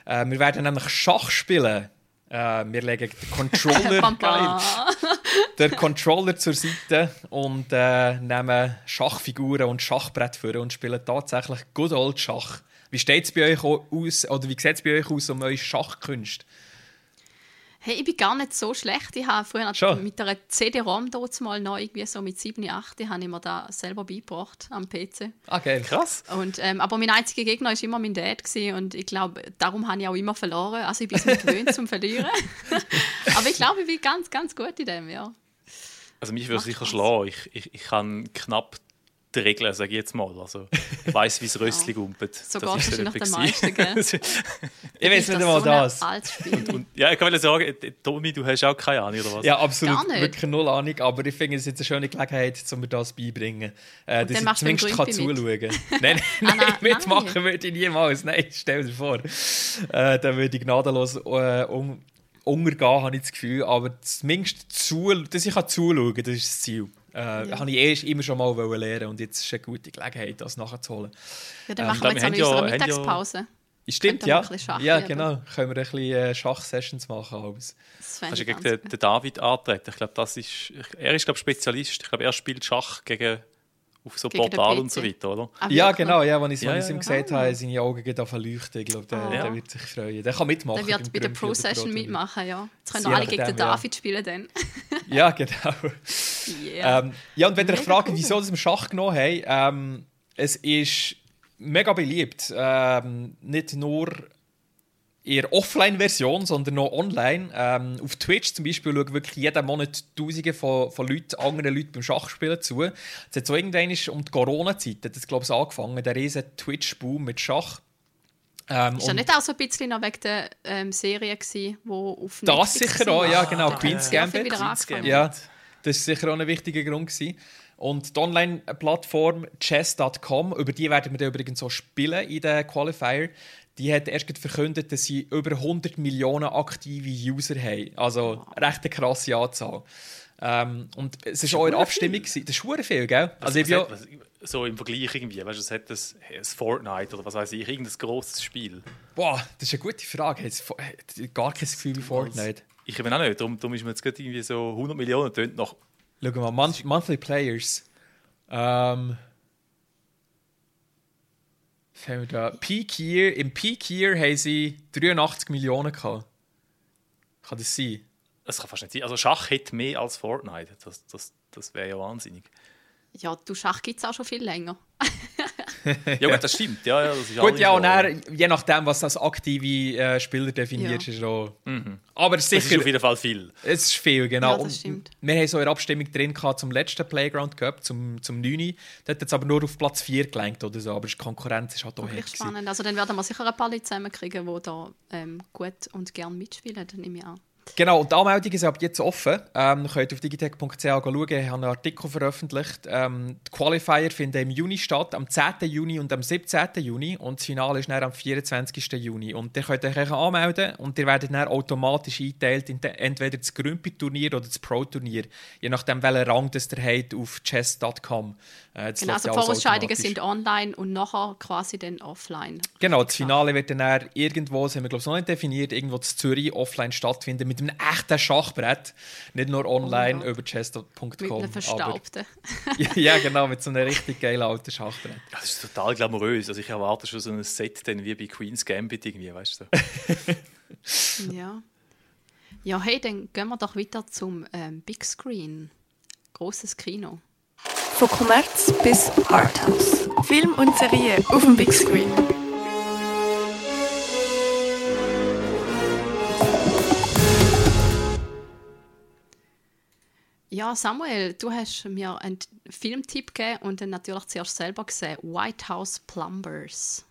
äh, Wir werden nämlich Schach spielen. Äh, wir legen den Controller, *laughs* den Controller zur Seite und äh, nehmen Schachfiguren und Schachbrett vor und spielen tatsächlich good old Schach. Wie steht es bei euch aus, oder wie sieht es bei euch aus um eure Schachkünste? Hey, ich bin gar nicht so schlecht. Ich habe früher Schon? mit einer CD-ROM dort mal noch irgendwie so mit 7, 8, habe ich mir da selber beigebracht am PC. Ah, geil. Krass. Und, ähm, aber mein einziger Gegner war immer mein Dad gewesen, und ich glaube, darum habe ich auch immer verloren. Also ich bin es nicht gewöhnt zum Verlieren. *laughs* aber ich glaube, ich bin ganz, ganz gut in dem, ja. Also mich würde sicher schlagen. Ich, ich, ich kann knapp die Regeln, sage ich jetzt mal. Also, ich weiss, wie es Rössli gumpet. So Das ist etwa der gewesen. *laughs* Ich weiß Ist nicht einmal so das. Spiel. Und, ja, ich kann sagen, äh, Tommy, du hast auch keine Ahnung, oder was? Ja, absolut. Gar nicht. Wirklich null Ahnung. Aber ich finde es jetzt eine schöne Gelegenheit, um mir das beibringen. Äh, dass dann ich machst du beim zumindest kann zuschauen *laughs* Nein, nein, Ah, nein, *laughs* mitmachen würde ich niemals. Nein, stell dir vor. Äh, dann würde ich gnadenlos äh, um, untergehen, habe ich das Gefühl. Aber zumindest zu, dass ich kann zuschauen kann, das ist das Ziel. Äh, Ja. Habe ich erst immer schon mal wollen lernen und jetzt ist eine gute Gelegenheit, das nachzuholen. Ja, dann Ähm, machen wir ich jetzt an wir unserer haben ja- haben ja- Mittagspause. Stimmt, wir ja. ein bisschen Schach Ja, genau. Können wir ein bisschen äh, Schachsessions machen. Alles. Das Hast du ich gegen den, den David antreten? Ich glaube, das ist. Er ist, glaube Spezialist. Ich glaube, er spielt Schach gegen auf so Portal und so weiter, oder? Ah, Ja, genau, ja, wenn ich es Ja, ja, ihm ja. gesagt habe, seine Augen gehen auf leuchten. Ich glaube, der, Ah. der wird sich freuen. Der kann mitmachen. Der wird bei der Pro-Session mitmachen, ja. Jetzt können alle gegen den. David spielen dann. *laughs* Ja, genau. Yeah. Ähm, ja, und wenn ihr euch fragt, cool. wieso das wir Schach genommen haben, ähm, es ist mega beliebt. Ähm, nicht nur in der Offline-Version, sondern auch online. Ähm, auf Twitch zum Beispiel schauen wirklich jeden Monat Tausende von, von Leuten, anderen Leuten beim Schachspielen zu. Es hat so irgendwann um die Corona-Zeit, das, glaube ich, angefangen, der riesen Twitch-Boom mit Schach. Ähm, Ist ja nicht auch so ein bisschen noch wegen der ähm, Serie gewesen, wo auf Das Netflix sicher auch, ja, genau, Da hat Queen's viel Gambit. Queen's angefangen. Ja, das ist sicher auch ein wichtiger Grund. Gewesen. Und die Online-Plattform chess.com, über die werden wir dann übrigens so spielen in den Qualifier, die hat erst gerade verkündet, dass sie über 100 Millionen aktive User haben. Also recht eine krasse Anzahl. Ähm, und es war auch in Abstimmung. gewesen. Das ist hure viel, gell? Also, was, bin ja, hat- was, so im Vergleich irgendwie, weißt du, es hat das, das Fortnite oder was weiß ich, irgendein grosses Spiel. boah, das ist eine gute Frage. Es- gar kein Gefühl wie Fortnite. Ich bin auch nicht, darum, darum ist mir jetzt gerade irgendwie so 100 Millionen tönt nach. Schauen wir mal, Month Monthly Players. Ähm. Was haben wir da? Peak Year. Im Peak Year haben sie 83 Millionen gehabt. Kann das sein? Das kann fast nicht sein. Also Schach hat mehr als Fortnite. Das, das, das wäre ja wahnsinnig. Ja, du Schach gibt es auch schon viel länger. *laughs* *laughs* Ja, gut, das stimmt. Ja, ja, das ist Gut, ja, so. und dann, je nachdem, was als aktive äh, Spieler definiert Ja. ist, auch. Aber Das ist sicher, auf jeden Fall viel. es ist viel, genau. Ja, das Und stimmt. Wir haben so eine Abstimmung drin gehabt zum letzten Playground Cup, zum, zum 9. Dort hat es aber nur auf Platz 4 gelenkt oder so, aber die Konkurrenz ist halt auch Wirklich spannend. Also dann werden wir sicher ein paar Leute zusammenkriegen, die da ähm, gut und gern mitspielen, nehme ich an. Genau, und die Anmeldungen sind ab jetzt offen. Ähm, ihr könnt auf digitech.ch schauen, ich habe einen Artikel veröffentlicht. Ähm, die Qualifier finden im Juni statt, am 10. Juni und am 17. Juni. Und das Finale ist dann am 24. Juni. Und ihr könnt euch anmelden und ihr werdet dann automatisch eingeteilt in de- entweder das Grümpi-Turnier oder das Pro-Turnier. Je nachdem, welchen Rang das ihr habt auf chess.com. Äh, das Genau, läuft also ja automatisch. sind online und nachher quasi dann offline. Genau, das Finale wird dann eher irgendwo, das haben wir glaube ich noch nicht definiert, irgendwo in Zürich offline stattfinden mit einem echten Schachbrett. Nicht nur online Oh über chess.com. Mit einem aber- verstaubten. *laughs* ja, genau, mit so einem richtig geilen alten Schachbrett. Das ist total glamourös. Also ich erwarte schon so ein Set dann wie bei Queen's Gambit irgendwie, weißt du? *laughs* Ja. Ja, hey, dann gehen wir doch weiter zum ähm, Big Screen. Großes Kino. Von Kommerz bis Arthouse. Film und Serie auf dem Big Screen. Ja, Samuel, du hast mir einen Filmtipp gegeben und dann natürlich zuerst selber gesehen. White House Plumbers.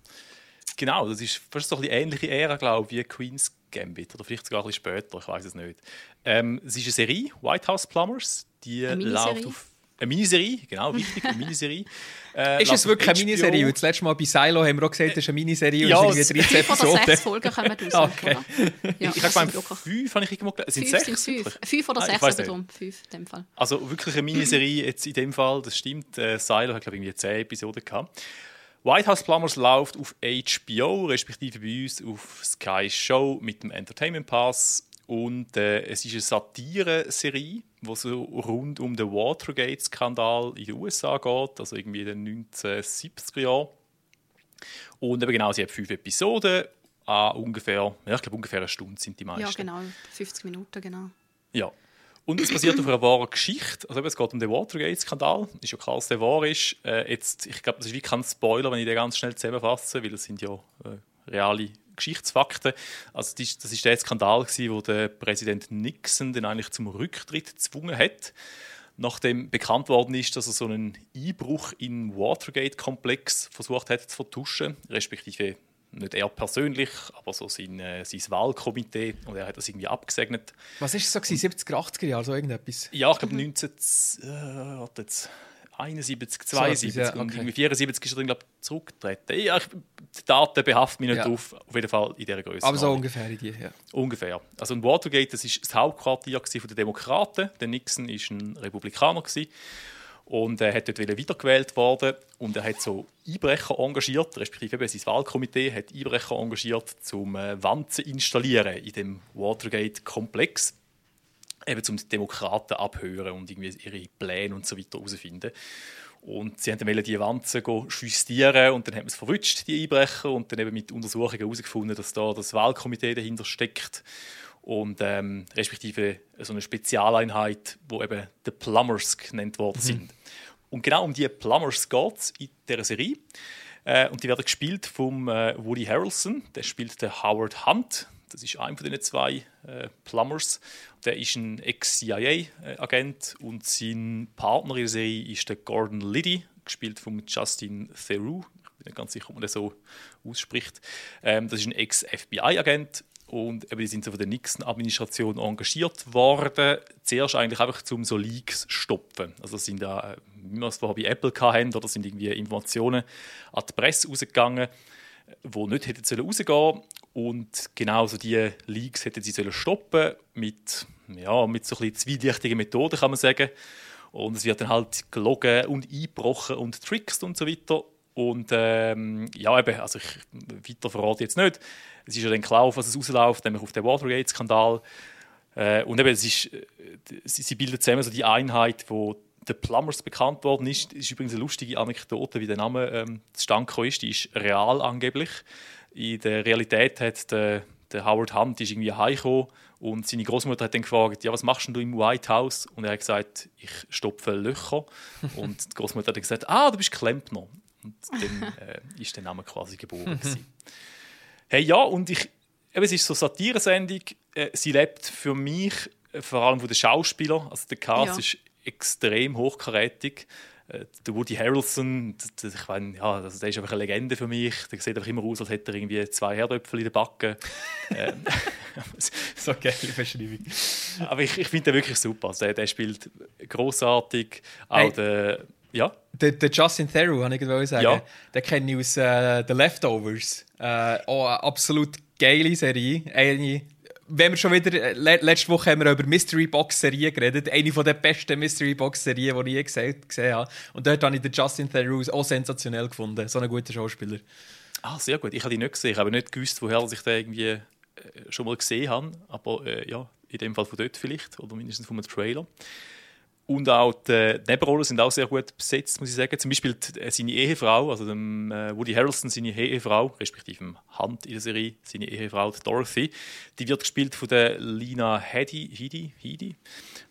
Genau, das ist fast so ein bisschen ähnliche Ära, glaube ich, wie Queen's Gambit. Oder vielleicht sogar ein bisschen später, ich weiß es nicht. Ähm, es ist eine Serie, White House Plumbers. Die Eine läuft auf. Eine Miniserie, genau, wichtig, eine Miniserie. *laughs* Äh, Ist es wirklich eine. Miniserie? Weil Das letzte Mal bei Silo haben wir auch gesagt, das ist eine Miniserie Ja, und es es- sind irgendwie 13 Fünf oder sechs. Folgen kommen raus, *laughs* Okay. oder? Ja, Ich habe fünf habe ich irgendwo gelesen. Sind Fünf sechs? sind fünf. Fünf oder Ah, sechs nicht. drum. Fünf in dem Fall. Also wirklich eine Miniserie jetzt in dem Fall, das stimmt. Äh, Silo hat, glaube ich, irgendwie 10 Episoden gehabt. White House Plumbers läuft auf HBO, respektive bei uns auf Sky Show mit dem Entertainment Pass. Und äh, es ist eine Satire-Serie, die so rund um den Watergate-Skandal in den USA geht, also irgendwie in den 1970er Jahren. Und eben genau, sie hat fünf Episoden, an ungefähr, ja, ich glaube ungefähr eine Stunde sind die meisten. Ja, genau. 50 Minuten, genau. Ja. Und es basiert auf einer wahren Geschichte. Also eben, es geht um den Watergate-Skandal. Ist ja klar, dass der wahr ist. Äh, jetzt, ich glaube, das ist wie kein Spoiler, wenn ich den ganz schnell zusammenfasse, weil das sind ja äh, reale Geschichtsfakten. Also das ist, das ist der Skandal, gewesen, wo der Präsident Nixon den eigentlich zum Rücktritt gezwungen hat. Nachdem bekannt worden ist, dass er so einen Einbruch in Watergate-Komplex versucht hat zu vertuschen, respektive nicht er persönlich, aber so sein, äh, sein Wahlkomitee. Und er hat das irgendwie abgesegnet. Was ist es so gewesen? 70er, 80er Jahre, so irgendetwas? Ja, ich glaube 19, äh, warte jetzt, 71, 72 ja, und okay. irgendwie 74 ist er dann, glaube ich, zurückgetreten. Ja, ich, die Daten behaften mich nicht Ja. drauf. Auf jeden Fall in dieser Größe. Aber so ungefähr in die, ja. Ungefähr. Also in Watergate, das ist das Hauptquartier den Demokraten. Der Nixon ist ein Republikaner gewesen. und er hat dort wieder wiedergewählt worden und er hat so Einbrecher engagiert, respektive eben sein Wahlkomitee hat Einbrecher engagiert, um äh, Wand zu installieren in dem Watergate-Komplex, eben zum Demokraten abhören und irgendwie ihre Pläne und so weiter herausfinden. Und sie haben dann die Wanzen justieren und dann haben sie es verwünscht, die Einbrecher, und dann eben mit Untersuchungen herausgefunden, dass da das Wahlkomitee dahinter steckt und ähm, respektive so eine Spezialeinheit, wo eben die Plumbers genannt worden sind. Und genau um die Plumbers geht es in dieser Serie. Äh, und die werden gespielt vom äh, Woody Harrelson, der spielt den Howard Hunt. Das ist einer von den zwei äh, Plumbers. Der ist ein Ex-CIA-Agent und sein Partner in der Serie ist der Gordon Liddy, gespielt von Justin Theroux. Ich bin nicht ganz sicher, ob man das so ausspricht. Ähm, das ist ein Ex-FBI-Agent und eben, die sind so von der Nixon-Administration engagiert worden. Zuerst eigentlich einfach, um so Leaks zu stopfen. Also sind da, äh, wie wir es vorher bei Apple hatten, oder sind irgendwie Informationen an die Presse rausgegangen, die nicht hätten sollen rausgehen Und genau so diese Leaks hätten sie sollen stoppen mit, ja, mit so ein zweidichtigen Methoden, kann man sagen. Und es wird dann halt gelogen und eingebrochen und trickst und so weiter. Und ähm, ja, eben, also ich weiter verrate jetzt nicht. Es ist ja dann klar, was es rausläuft, nämlich auf den Watergate-Skandal. Äh, und eben, es ist, äh, sie, sie bilden zusammen so die Einheit, wo der Plumbers bekannt worden ist. Das ist übrigens eine lustige Anekdote, wie der Name ähm, zustande gekommen ist. Die ist real angeblich. In der Realität hat der, der Howard Hunt ist irgendwie heimgekommen und seine Großmutter hat dann gefragt, ja, was machst du im White House? Und er hat gesagt, ich stopfe Löcher. *laughs* und die Großmutter hat dann gesagt, ah, du bist Klempner. Und dann *laughs* äh, ist der Name quasi geboren. hey, ja, und ich, eben, es ist so eine Satiresendung. Äh, sie lebt für mich äh, vor allem von den Schauspielern. Also der Cast Ja. ist extrem hochkarätig. Äh, Der Woody Harrelson, ich mein, ja, also der ist einfach eine Legende für mich. Der sieht einfach immer aus, als hätte er irgendwie zwei Herdöpfel in der Backe. ähm, *laughs* So geile Beschreibung. aber ich, ich finde den wirklich super. Also der, der spielt großartig. Auch Hey. der, ja, Der, der Justin Theroux, kann ich gerade sagen. Ja. Den kenne ich aus äh, The Leftovers. Äh, eine absolut geile Serie. Eine, wenn wir schon wieder, äh, le letzte Woche haben wir über Mystery Box Serien geredet. Eine von der besten Mystery Box Serien, die ich je gesehen, gesehen habe. Und dort habe ich den Justin Theroux auch sensationell gefunden. So ein guter Schauspieler. Ah, sehr gut. Ich habe die nicht gesehen. Ich habe nicht gewusst, woher ich den irgendwie äh, schon mal gesehen habe. Aber äh, ja, in dem Fall von dort vielleicht. Oder mindestens von einem Trailer. Und auch die Nebenrollen sind auch sehr gut besetzt, muss ich sagen. Zum Beispiel die, äh, seine Ehefrau, also dem, äh, Woody Harrelson, seine Ehefrau, respektive Hand in der Serie, seine Ehefrau, die Dorothy, die wird gespielt von der Lina Headey, Headey, Headey.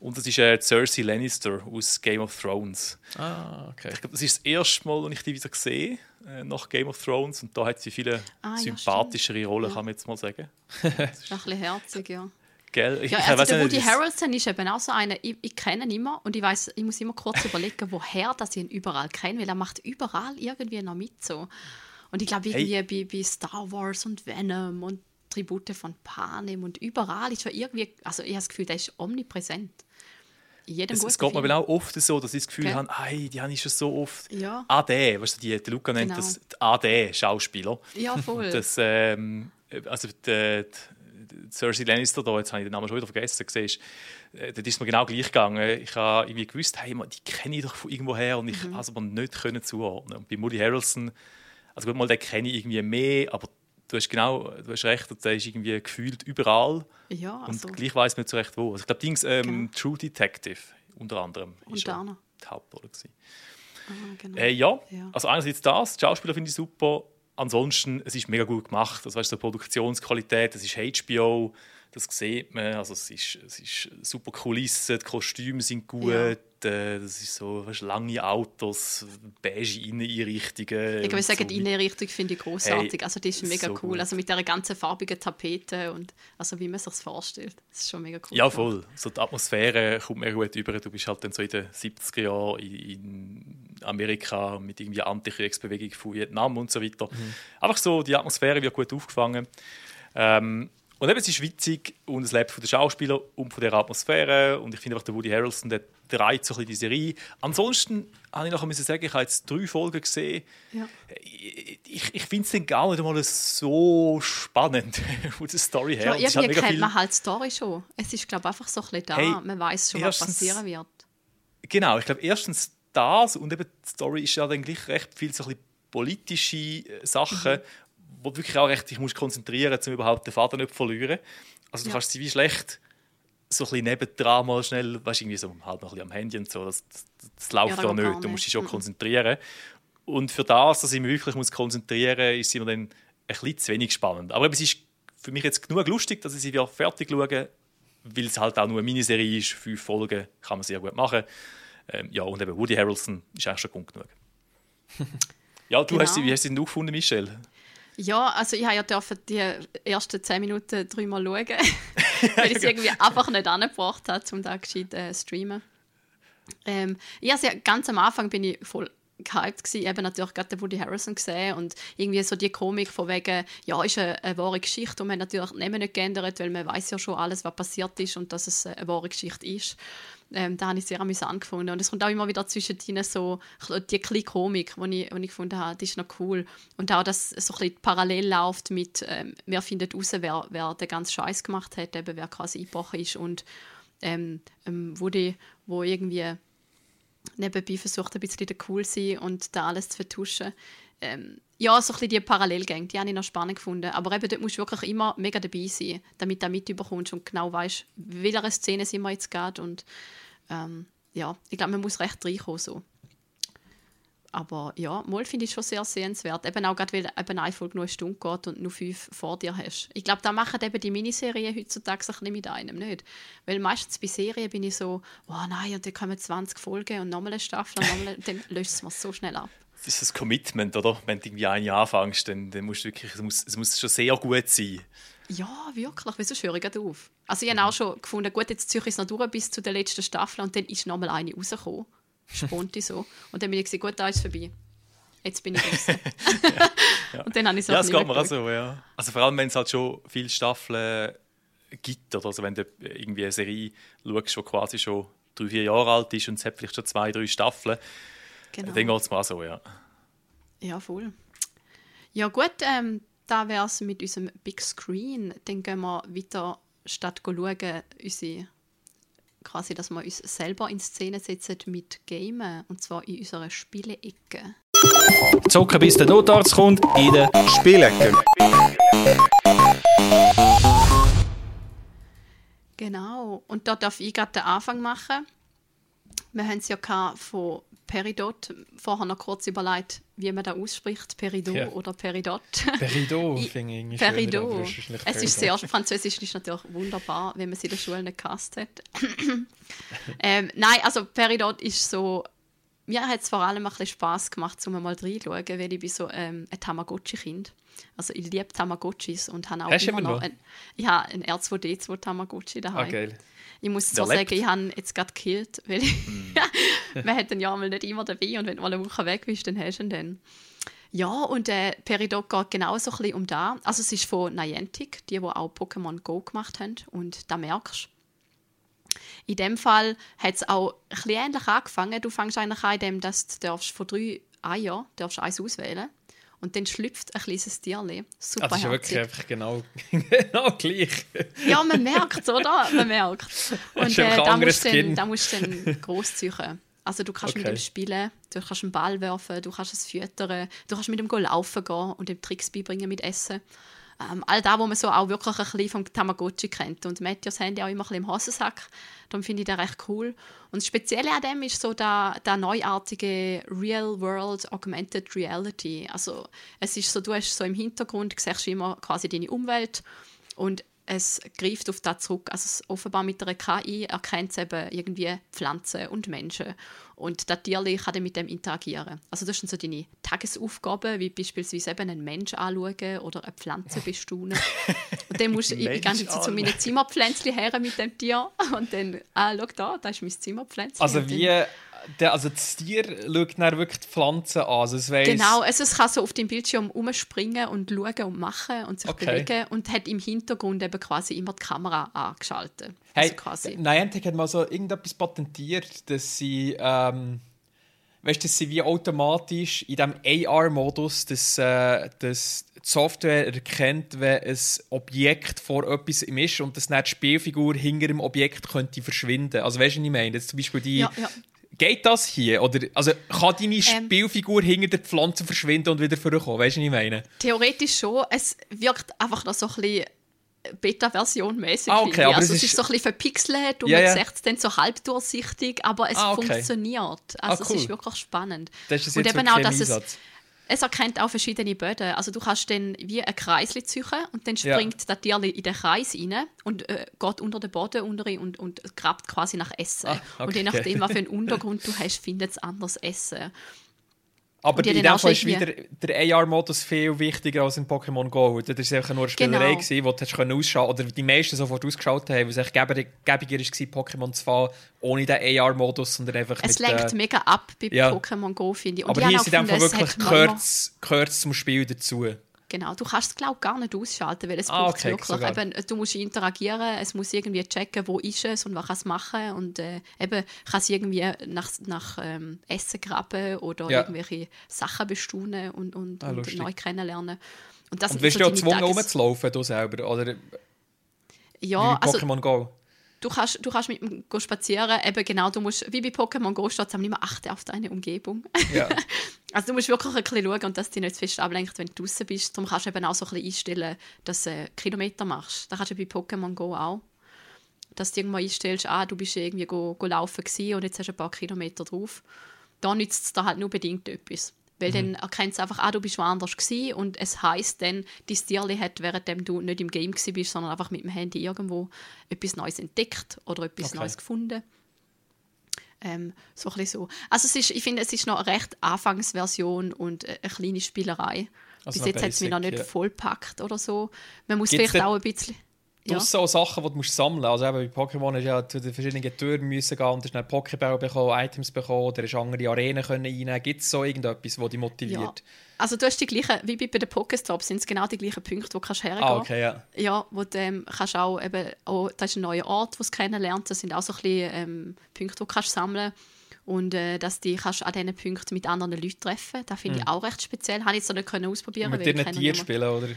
Und das ist äh, Cersei Lannister aus Game of Thrones. Ah, okay. Ich glaube, das ist das erste Mal, als ich die wieder sehe, äh, nach Game of Thrones. Und da hat sie viele Ah, ja, sympathischere Rollen, Ja. kann man jetzt mal sagen. Das ist ein bisschen herzig, ja. Gell? Ich, Ja, ich also weiss der Woody Harrelson ist eben auch so einer, ich, ich kenne ihn immer und ich weiß, ich muss immer kurz überlegen, woher dass ich ihn überall kenne, weil er macht überall irgendwie noch mit so. Und ich glaube irgendwie bei, bei Star Wars und Venom und Tribute von Panem und überall ist er irgendwie, also ich habe das Gefühl, der ist omnipräsent. Jedem Es, es geht mir auch oft so, dass ich das Gefühl Gell? habe, ei, die habe ich schon so oft. Ja. AD, weißt du, die, der Luca nennt Genau. das die AD-Schauspieler. Ja, voll. Das, ähm, also die, die Cersei Lannister da, jetzt habe ich den Namen schon wieder vergessen, siehst, äh, dort ist mir genau gleich gegangen. Ich habe irgendwie gewusst, hey, man, die kenne ich doch von irgendwoher und ich Mhm. habe es aber nicht können zuordnen. Und bei Woody Harrelson, also gut mal, den kenne ich irgendwie mehr, aber du hast genau, du hast recht, der ist irgendwie gefühlt überall ja, also, und gleich weiß man nicht so recht wo. Also ich glaube, Dings ähm, Genau. True Detective unter anderem ist ja die Hauptrolle gewesen. ah, genau. Äh, ja. Ja. also einerseits das, die Schauspieler finde ich super. Ansonsten, es ist mega gut gemacht. Das weißt du, Produktionsqualität, es ist HBO, das sieht man. Also es ist, es ist super Kulissen, die Kostüme sind gut. Ja. Äh, das ist so weißt, lange Autos, beige Inneneinrichtungen. Ich würde sagen, so. die Innenrichtung finde ich großartig. Hey, also die ist mega so cool. gut. Also mit der ganzen farbigen Tapete und also wie man sich vorstellt. Das ist schon mega cool. Ja, gemacht. voll. So die Atmosphäre kommt mir gut über. Du bist halt dann so in den 70er Jahren in, Amerika mit irgendwie Antikriegsbewegung von Vietnam und so weiter. Einfach so, die Atmosphäre wird gut aufgefangen. Ähm, und eben, es ist witzig und es lebt von den Schauspielern und von der Atmosphäre. Und ich finde auch, der Woody Harrelson, der treibt so ein bisschen die Serie. Ansonsten habe ich noch müssen sagen, ich habe jetzt drei Folgen gesehen. Ja. Ich, ich, finde es dann gar nicht einmal so spannend *laughs* von der Story her. Ja, irgendwie halt kennt viel- man halt die Story schon. Es ist, glaube ich, einfach so ein bisschen da. Hey, man weiß schon, was erstens- passieren wird. Genau, ich glaube erstens das und eben die Story ist ja dann gleich recht viel so ein bisschen politische äh, Sachen, wo du wirklich auch recht dich musst konzentrieren, um überhaupt den Faden nicht zu verlieren. Also du Ja. kannst sie wie schlecht so ein bisschen nebendran mal schnell, weißt irgendwie so halt noch ein bisschen am Handy und so, das, das, das läuft Ja, geht nicht, du musst dich schon. Mhm. konzentrieren. Und für das, dass ich mich wirklich muss konzentrieren muss, ist sie mir dann ein bisschen zu wenig spannend. Aber eben, es ist für mich jetzt genug lustig, dass ich sie wieder fertig schaue, weil es halt auch nur eine Miniserie ist, fünf Folgen, kann man sehr gut machen. Ähm, ja, und eben Woody Harrelson ist eigentlich schon Grund genug. *laughs* ja, du Genau. hast sie, wie hast du sie denn gefunden, Michelle? Ja, also ich habe ja dürfen die ersten zehn Minuten dreimal schauen, *laughs* weil ich es irgendwie einfach nicht angebracht habe, um da gescheit äh, streamen. Ähm, ich also ganz am Anfang bin ich voll gehypt gewesen, eben natürlich gerade den Woody Harrison gesehen und irgendwie so die Komik von wegen, ja, ist eine, eine wahre Geschichte und man hat natürlich die Namen nicht geändert, weil man weiß ja schon alles, was passiert ist und dass es eine wahre Geschichte ist. Ähm, da habe ich sehr amüsant gefunden. Und es kommt auch immer wieder zwischendrin so die kleine Komik, die ich, die ich gefunden habe, die ist noch cool. Und auch, dass so ein bisschen parallel läuft mit, ähm, wir finden raus, wer, wer den ganzen Scheiß gemacht hat, eben wer quasi eingebrochen ist und ähm, ähm, Woody, wo irgendwie nebenbei versucht, ein bisschen cool zu sein und da alles zu vertuschen. Ähm, ja, so ein bisschen die Parallelgänge, die habe ich noch spannend gefunden. Aber eben, dort musst du wirklich immer mega dabei sein, damit du mitbekommst und genau weißt, welcher Szene sind wir jetzt gerade. Und ähm, ja, ich glaube, man muss recht reinkommen. So. Aber ja, mal finde ich schon sehr sehenswert. Eben auch gerade, weil eben eine Folge nur eine Stunde geht und nur fünf vor dir hast. Ich glaube, da machen eben die Miniserien heutzutage ein bisschen mit einem, nicht? Weil meistens bei Serien bin ich so, oh nein, und dann kommen 20 Folgen und nochmal eine Staffel und nochmal, dann *laughs* löst es mir so schnell ab. das ist das Commitment, oder? Wenn du irgendwie eine anfängst, dann, dann musst du wirklich, es muss, es muss schon sehr gut sein. Ja, wirklich. Wieso höre ich gerade auf? Also ich habe auch schon gefunden, gut, jetzt ziehe ich es noch durch bis zu der letzten Staffel und dann ist noch mal eine rausgekommen. Sponti so. Und dann bin ich gesagt, gut, da ist es vorbei. Jetzt bin ich *laughs* raus. Und dann habe ich es Ja, auch es nicht geht mir auch so, ja. Also vor allem, wenn es halt schon viele Staffeln gibt, oder also wenn du irgendwie eine Serie schaust, die quasi schon drei, vier Jahre alt ist und es hat vielleicht schon zwei, drei Staffeln, Genau. dann geht es mir auch so, ja. Ja, voll. Ja gut, ähm, da wäre es mit unserem Big Screen. Dann gehen wir weiter, statt zu schauen, unsere, quasi, dass wir uns selber in Szene setzen mit Gamen. Und zwar in unserer Spiele-Ecke. Zocken bis der Notarzt kommt in der Spielecke. Genau. Und da darf ich gerade den Anfang machen. Wir haben es ja von Peridot. Vorher noch kurz überlegt, wie man da ausspricht. Peridot Ja. oder Peridot. Peridot, *laughs* Ich- finde ich irgendwie Peridot. es ist Es ist Peridot. sehr, Französisch ist natürlich wunderbar, wenn man sie in der Schule nicht gehasst hat. *laughs* ähm, nein, also Peridot ist so, mir hat es vor allem ein bisschen Spass gemacht, um mal reinzuschauen, weil ich bin so ähm, ein Tamagotchi-Kind. Also ich liebe Tamagotchis und habe auch Hast immer noch ein, ich habe ein R2D2 Tamagotchi Ah, daheim. geil. Ich muss Der zwar sagen, ich habe jetzt gerade gekillt, weil man hat den ja mal nicht immer dabei und wenn du mal eine Woche weg bist, dann hast du ihn dann. Ja, und äh, Peridot geht genau so ein bisschen um da. Also es ist von Niantic, die, die auch Pokémon Go gemacht haben und da merkst du. In dem Fall hat es auch ein bisschen ähnlich angefangen. Du fängst eigentlich an, indem dass du darfst von drei Eiern darfst eins auswählen und dann schlüpft ein kleines Tierli. Super Ah, das ist ja wirklich einfach genau, *laughs* genau gleich. Ja, man merkt oder? Man merkt. *laughs* Und äh, da, musst du dann, da musst du dann gross ziehen. Also du kannst mit Okay. ihm spielen, du kannst einen Ball werfen, du kannst es füttern, du kannst mit ihm laufen gehen und ihm Tricks beibringen mit Essen. Ähm, all das, was man so auch wirklich ein bisschen vom Tamagotchi kennt. Und Matthias Handy auch immer ein bisschen im Hosensack. Darum finde ich das recht cool. Und das Spezielle an dem ist so der, der neuartige Real-World Augmented Reality. Also es ist so, du hast so im Hintergrund, siehst du immer quasi deine Umwelt und es greift auf das zurück. Also es offenbar mit einer KI erkennt es eben irgendwie Pflanzen und Menschen. Und das Tierli kann dann mit dem interagieren. Also das sind so deine Tagesaufgaben, wie beispielsweise eben einen Mensch anschauen oder eine Pflanze bestaunen. und dann musst du *laughs* ich Mensch gehe jetzt zu meinen anschauen. Zimmerpflänzchen her mit dem Tier und dann, ah, schau da, da ist mein Zimmerpflänzchen. Also wie, der, also das Tier schaut dann wirklich die Pflanzen an. Also es weiss, Genau, also es kann so auf dem Bildschirm umspringen und schauen und machen und sich Okay. bewegen und hat im Hintergrund eben quasi immer die Kamera angeschaltet. Hey, Also quasi. Niantic hat mal so irgendetwas patentiert, dass sie, ähm, weißt, dass sie wie automatisch in diesem AR-Modus, dass, äh, dass die Software erkennt, wenn ein Objekt vor etwas ist und dass dann die Spielfigur hinter dem Objekt könnte verschwinden. Also weißt du, was ich meine? Jetzt zum Beispiel die, Ja, ja. Geht das hier? Oder also kann deine Spielfigur hinter der Pflanze verschwinden und wieder vorkommen? Weißt du, was ich meine? Theoretisch schon. Es wirkt einfach noch so ein bisschen Beta-Version mäßig. Ah, okay, also es ist- ist so ein bisschen verpixelt und Ja, man sieht es dann so halbdurchsichtig, aber es Ah, okay. funktioniert. Also Ah, cool. es ist wirklich spannend. Das ist es und jetzt eben auch, dass Einsatz. es erkennt auch verschiedene Böden. Also du kannst dann wie ein Kreis ziehen und dann Ja. springt das Tier in den Kreis rein und äh, geht unter den Boden unter und, und grabt quasi nach Essen. Ah, okay. Und je nachdem, was für einen *laughs* Untergrund du hast, findet es anders Essen. Aber die in dem Fall ist wieder der AR-Modus viel wichtiger als in Pokémon Go. Das war einfach nur eine Spielerei, Genau. gewesen, wo du hast können ausschauen oder die meisten sofort ausgeschaut haben, weil es echt gäbiger war, Pokémon zu fahren, ohne den AR-Modus, sondern einfach Es mit... lenkt äh, mega ab bei ja. Pokémon Go, finde ich. Und aber ich hier ist in dem Fall wirklich es gehört, gehört zum Spiel dazu. Genau, du kannst es glaube gar nicht ausschalten, weil es Ah, braucht okay, wirklich. sogar. Eben, du musst interagieren, es muss irgendwie checken, wo ist es und was kann es machen und äh, eben kann es irgendwie nach, nach ähm, Essen graben oder Ja. irgendwelche Sachen bestaunen und, und, Ah, und neu kennenlernen. Und, das Und wirst so du deine gezwungen, Tages- rumzulaufen, du selber, oder Ja, also Pokémon Go? Du kannst, du kannst mit ihm go spazieren, eben genau, du musst, wie bei Pokémon Go steht es nicht mehr achten auf deine Umgebung. Ja. *laughs* Also du musst wirklich ein bisschen schauen und dass dich nicht zu fest ablenkt, wenn du draußen bist. Darum kannst du eben auch so ein bisschen einstellen, dass du äh, Kilometer machst. Das kannst du bei Pokémon Go auch. Dass du irgendwann einstellst, ah, du bist irgendwie go, go laufen gewesen und jetzt hast du ein paar Kilometer drauf. Da nützt es dir halt nur bedingt etwas. Weil dann erkennt es einfach, ah, du bist woanders gewesen und es heisst dann, dein Tierli hat, während du nicht im Game bist, sondern einfach mit dem Handy irgendwo etwas Neues entdeckt oder etwas Okay. Neues gefunden. Ähm, so ein so. Also es ist, ich finde, es ist noch eine recht Anfangsversion und äh, eine kleine Spielerei. Also Bis jetzt hat es mich noch nicht ja. vollpackt oder so. Man muss Gibt's vielleicht auch ein bisschen... Du Ja. hast so Sachen, die du musst sammeln musst. Also eben bei Pokémon hast du ja zu den verschiedenen Türen müssen gehen und hast dann Pokéball bekommen, Items bekommen oder hast andere Arenen können einnehmen. Gibt es so irgendetwas, das dich Ja. motiviert? Also du hast die gleichen, wie bei den Pokestops, sind es genau die gleichen Punkte, wo du kannst hergehen Ah, okay, ja. Ja, wo du ähm, kannst auch eben, oh, das ist ein neuer Ort, wo du kennenlernst. Das sind auch so ein bisschen ähm, Punkte, die du kannst sammeln und äh, dass du kannst an diesen Punkten mit anderen Leuten treffen Das finde ich auch recht speziell. Habe ich jetzt noch nicht können ausprobieren Hm. Mit dir kenne Tier spielen, oder?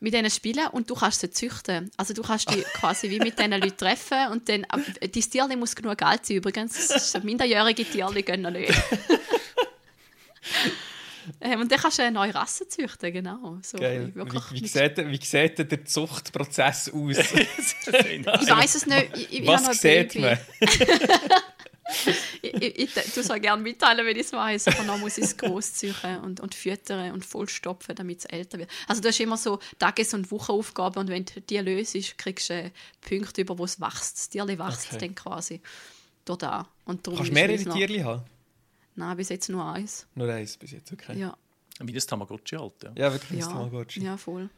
Mit denen spielen und du kannst sie züchten. Also du kannst die *laughs* quasi wie mit diesen Leuten treffen und dann, dein Tierli muss genug Geld sein übrigens. Das ist minderjährige Tierli gehen noch nicht. *laughs* ähm, und dann kannst du eine neue Rasse züchten, genau. So, Geil. Wie, wie, sieht, wie sieht der Zuchtprozess aus? *laughs* Ich weiß es nicht. Ich, ich, Was sieht man? *laughs* Ich, ich, ich tue es auch gerne mitteilen, wenn ich es weiß. Aber dann muss ich es groß ziehen und, und füttern und vollstopfen, damit es älter wird. Also du hast immer so Tages- und Wochenaufgaben und wenn du die löst, kriegst du äh, Punkte über, wo es wächst. Das Tierli wächst Okay. dann quasi dort an. Und darum Kannst du mehrere Tierli haben? Nein, bis jetzt nur eins. Nur eins bis jetzt, okay. Ja, Wie das Tamagotchi halt. Ja. Ja, wirklich, das ja, Tamagotchi. ja voll.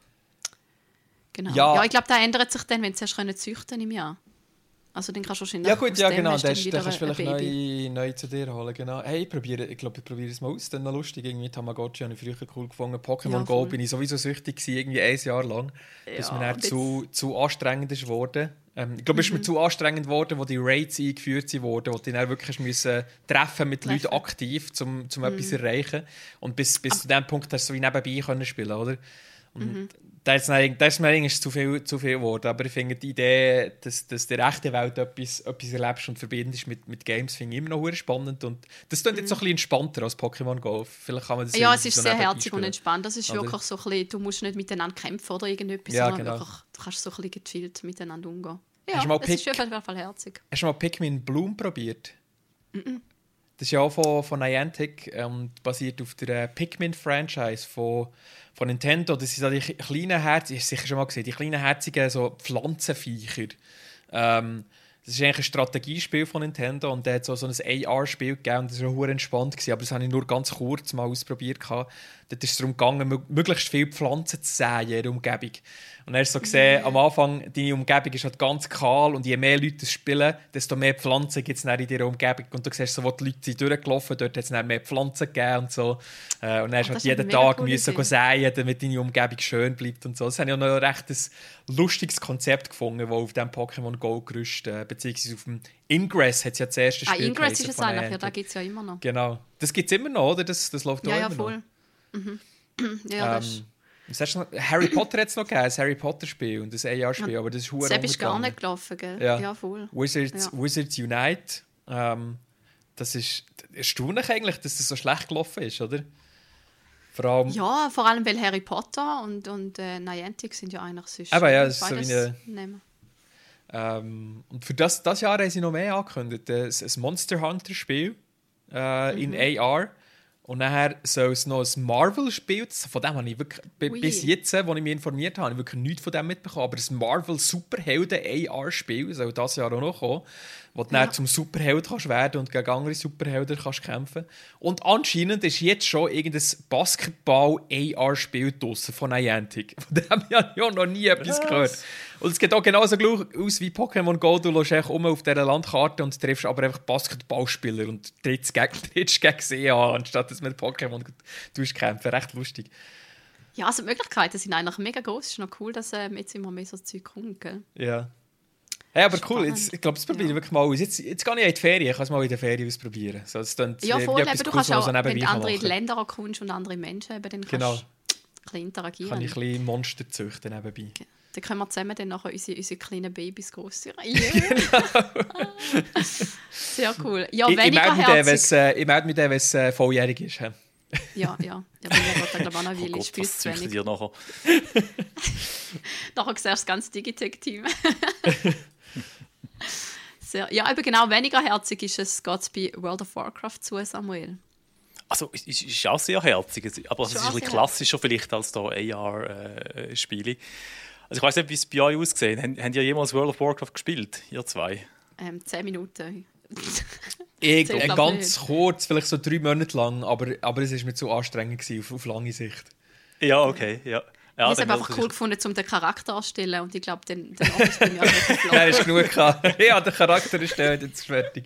Genau. Ja. Ja, ich glaube, das ändert sich dann, wenn es können züchten im Jahr. Also dann kannst du wahrscheinlich Ja gut, ja genau, dann kannst du vielleicht neu, neu zu dir holen, genau. Hey, ich probiere, ich glaube, ich probiere es mal aus, dann noch lustig, irgendwie Tamagotchi habe ich früher cool gefunden. Pokémon Ja, Go bin ich sowieso süchtig gewesen, irgendwie ein Jahr lang, bis Ja, mir dann zu, zu anstrengend ist geworden. Ähm, ich glaube, es ist Mhm. mir zu anstrengend geworden, wo die Raids eingeführt sind worden, wo du dann wirklich müssen treffen mit Leuten. Mhm. aktiv, um zum etwas zu erreichen. Und bis, bis zu dem Punkt hast du so wie nebenbei können spielen, oder? Und Mhm. Da ist, dann, da ist mir eigentlich zu viel, zu viel geworden. Aber ich finde die Idee, dass, dass der echte Welt etwas, etwas erlebst und verbindest mit, mit Games, finde ich immer noch spannend. Und das klingt jetzt so ein bisschen entspannter als Pokémon Go. Vielleicht kann man das Mhm. Ja, es ist so sehr herzig und entspannt. Das ist Oder? wirklich so ein bisschen, du musst nicht miteinander kämpfen oder irgendetwas, Ja, sondern genau. wirklich, du kannst so ein bisschen gechillt miteinander umgehen. Ja, es ist auf jeden Fall herzig. Hast du mal Pikmin Bloom probiert? Das ist ja auch von, von Niantic und basiert auf der Pikmin-Franchise von, von Nintendo. Das sind die kleinen hast du sicher schon mal gesehen, die kleinen herzigen so Pflanzenviecher. Ähm, das ist eigentlich ein Strategiespiel von Nintendo und der hat so, so ein AR-Spiel gegeben und das war auch entspannt. Gewesen, aber das habe ich nur ganz kurz mal ausprobiert. gehabt. Dort ist es darum gegangen, mö- möglichst viele Pflanzen zu sehen in ihrer Umgebung. Und er hast so gesehen, am Anfang, deine Umgebung ist halt ganz kahl und je mehr Leute das spielen, desto mehr Pflanzen gibt es in deiner Umgebung. Und du siehst so, wo die Leute sind durchgelaufen dort hat es dann mehr Pflanzen gegeben und so. Äh, Und dann hast du Ah, halt das ist jeden Tag müssen Idee. säen, damit deine Umgebung schön bleibt und so. Das habe ich auch noch ein recht lustiges Konzept gefunden, das auf dem Pokémon Go gerüst, äh, beziehungsweise auf dem Ingress hat es ja das erste Ah, Spiel Ingress geheißen ist es eigentlich, ja, da gibt es ja immer noch. Genau. Das gibt es immer noch, oder? Das, das läuft auch Ja, ja, immer voll. noch. Mhm. *clears throat* ja, das, Ähm, was hast du noch? Harry Potter hat es noch gegeben, ein Harry Potter-Spiel und ein AR-Spiel, aber das ist das verdammt ist gar nicht gelaufen, gell? Ja. Ja, voll. Wizards, Ja. Wizards Unite. Ähm, das ist erstaunlich eigentlich, dass das so schlecht gelaufen ist, oder? Vor allem, Ja, vor allem, weil Harry Potter und, und äh, Niantic sind ja eigentlich sonst Aber ja, das ist so wie eine- nehmen. ähm, und für das, das Jahr haben sie noch mehr angekündigt. Ein, ein Monster Hunter-Spiel äh, in Mhm. AR. Und nachher soll es noch ein Marvel-Spiel, von dem habe ich wirklich, Ui. bis jetzt, äh, wo ich mich informiert habe, habe ich wirklich nichts von dem mitbekommen. Aber ein Marvel-Superhelden-AR-Spiel soll das Jahr auch noch kommen, wo du Ja. dann zum Superheld kannst werden und gegen andere Superhelden kannst kämpfen. Und anscheinend ist jetzt schon irgendein Basketball-AR-Spiel draussen von Niantic. *laughs* Von dem habe ich auch noch nie etwas Was? gehört. Und es geht auch genauso aus wie Pokémon Go. Du einfach um auf dieser Landkarte und triffst aber einfach Basketballspieler und trittst gegen, *laughs* trittst gegen sie an, anstatt dass mit Pokémon kämpfen. Recht lustig. Ja, also die Möglichkeiten sind eigentlich mega groß. Es ist noch cool, dass ähm, jetzt immer mehr so Zeug kommt, gell? Ja. Hey, aber cool, jetzt, ich glaube, das probiere ich Ja. wirklich mal aus. Jetzt, jetzt gehe ich in die Ferien, ich kann es mal in der Ferien ausprobieren. So, das klingt Ja, voll. Eben, du kannst auch, wenn du andere machen. Länder ankommst und andere Menschen, eben, dann kannst Genau. du ein bisschen interagieren. Kann ich ein bisschen Monster züchten nebenbei. Dann können wir zusammen dann nachher unsere, unsere kleinen Babys großziehen. *laughs* Yeah. Sehr cool. Ja, ich, ich melde mich äh, ich melde mich dann, wenn es äh, volljährig ist. hä? Ja, ja. Ja, bei mir geht glaube ich, auch noch Oh eine Weile. Gott, Ich spiele was zu züchtet wenig. ihr nachher? *laughs* Nachher siehst du das ganze Digitech-Team. *laughs* Sehr, ja, eben genau, weniger herzig ist es, geht es bei World of Warcraft zu, Samuel. Also, es ist, ist auch sehr herzig, aber es ist ein bisschen klassischer vielleicht als da AR-Spiele. also ich weiß nicht, wie es bei euch ausgesehen Haben, habt ihr jemals World of Warcraft gespielt, ihr zwei? Ähm, zehn Minuten. *laughs* Ich, äh, ganz nicht. kurz, vielleicht so drei Monate lang, aber, aber es war mir zu anstrengend gewesen, auf, auf lange Sicht. Ja, okay, ja. Ich ja habe es einfach cool ist- gefunden, um den Charakter anzustellen und ich glaube, den, den Office *laughs* bin ich auch nicht Nein, ist genug gehabt. *laughs* Ja, der Charakter ist der, jetzt fertig.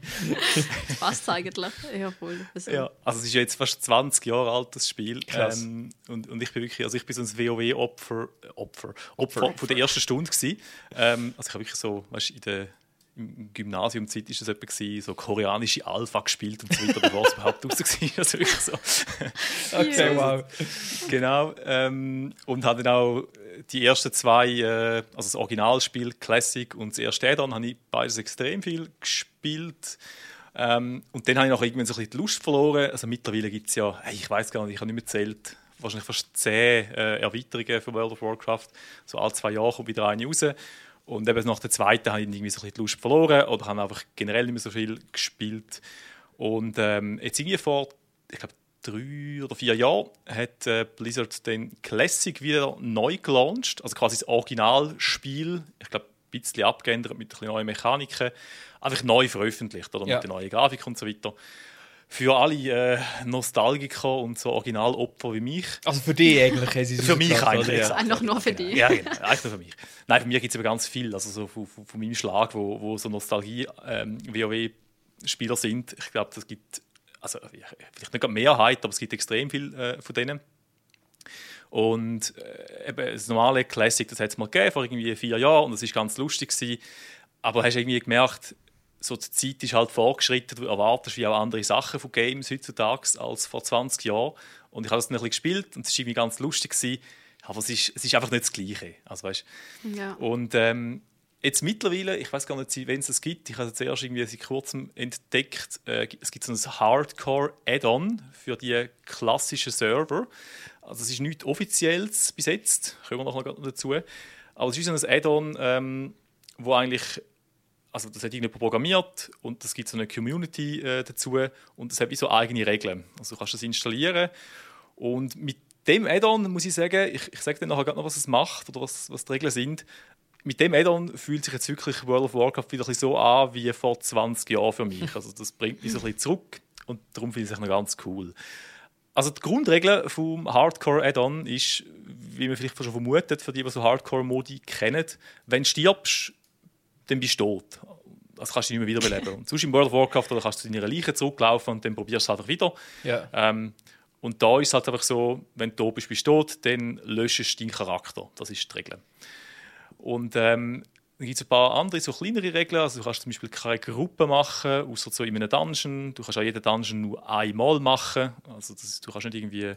Das *laughs* passt eigentlich. Ja, voll. Also, Ja, also es ist ja jetzt fast 20 Jahre alt, das Spiel. Krass. Ähm, und, und ich bin wirklich, also ich bin so ein WoW-Opfer Opfer, Opfer von der ersten Stunde gewesen. Ähm, also ich habe wirklich so, weißt, in der im Gymnasiumzeit ist das etwa gewesen, so koreanische Alpha gespielt und so weiter, bevor es überhaupt raus war. Also wirklich so. *laughs* Okay, wow. Genau. Ähm, und habe dann auch die ersten zwei, äh, also das Originalspiel Classic und das erste Add-on, habe ich beides extrem viel gespielt. Ähm, und dann habe ich noch irgendwann so ein bisschen die Lust verloren. Also mittlerweile gibt es ja, hey, ich weiß gar nicht, ich habe nicht mehr gezählt, wahrscheinlich fast zehn äh, Erweiterungen für World of Warcraft. So alle zwei Jahre kommt wieder eine raus. Und eben nach der zweiten habe ich irgendwie so ein bisschen die Lust verloren oder habe einfach generell nicht mehr so viel gespielt. Und ähm, jetzt irgendwie vor, ich glaube, drei oder vier Jahren hat äh, Blizzard den Classic wieder neu gelauncht. Also quasi das Originalspiel. Ich glaube, ein bisschen abgeändert mit ein bisschen neuen Mechaniken. Einfach neu veröffentlicht oder Ja. mit der neuen Grafik und so weiter. Für alle äh, Nostalgiker und so Originalopfer wie mich. Also für dich eigentlich. es Für mich eigentlich, ja. Einfach nur für dich. Ja, genau. Eigentlich nur für mich. Nein, für mich gibt es eben ganz viel. Also so von, von, von meinem Schlag, wo, wo so Nostalgie-WoW-Spieler sind. Ich glaube, das gibt, also vielleicht nicht eine Mehrheit, aber es gibt extrem viel äh, von denen. Und äh, eben das normale Classic, das hat es mal gegeben, vor irgendwie vier Jahren, und das war ganz lustig. Gewesen. Aber hast irgendwie gemerkt, so die Zeit ist halt vorgeschritten, du erwartest wie auch andere Sachen von Games heutzutage als vor 20 Jahren. Und ich habe das dann ein bisschen gespielt und es war irgendwie ganz lustig. Gewesen, aber es ist, es ist einfach nicht das Gleiche. Also, weißt, Ja. und ähm, jetzt mittlerweile, ich weiß gar nicht, wenn es das gibt, ich habe es zuerst irgendwie seit kurzem entdeckt, äh, es gibt so ein Hardcore-Add-on für die klassischen Server. Also es ist nichts Offizielles bis jetzt, kommen wir noch dazu. Aber es ist so ein Add-on, ähm, wo eigentlich, also das hat irgendjemand programmiert und es gibt so eine Community äh, dazu und es hat wie so eigene Regeln. Also du kannst das installieren und mit dem Add-on muss ich sagen, ich, ich sage dann nachher noch, was es macht oder was, was die Regeln sind. Mit dem Add-on fühlt sich jetzt wirklich World of Warcraft wieder so an wie vor 20 Jahren für mich. Also das bringt mich so ein bisschen zurück und darum finde ich es noch ganz cool. Also die Grundregel vom Hardcore-Add-on ist, wie man vielleicht schon vermutet, für die, die so Hardcore-Modi kennen, wenn du stirbst, dann bist du tot. Das kannst du nicht mehr wiederbeleben. Und sonst im World of Warcraft oder kannst du zu deiner Leiche zurücklaufen und dann probierst du es einfach wieder. Ja. Ähm, und da ist es halt einfach so, wenn du tot bist, bist du tot, dann löschst du deinen Charakter. Das ist die Regel. Und ähm, dann gibt es ein paar andere, so kleinere Regeln. Also du kannst zum Beispiel keine Gruppe machen, außer so in einem Dungeon. Du kannst auch jeden Dungeon nur einmal machen. Also das, du kannst nicht irgendwie...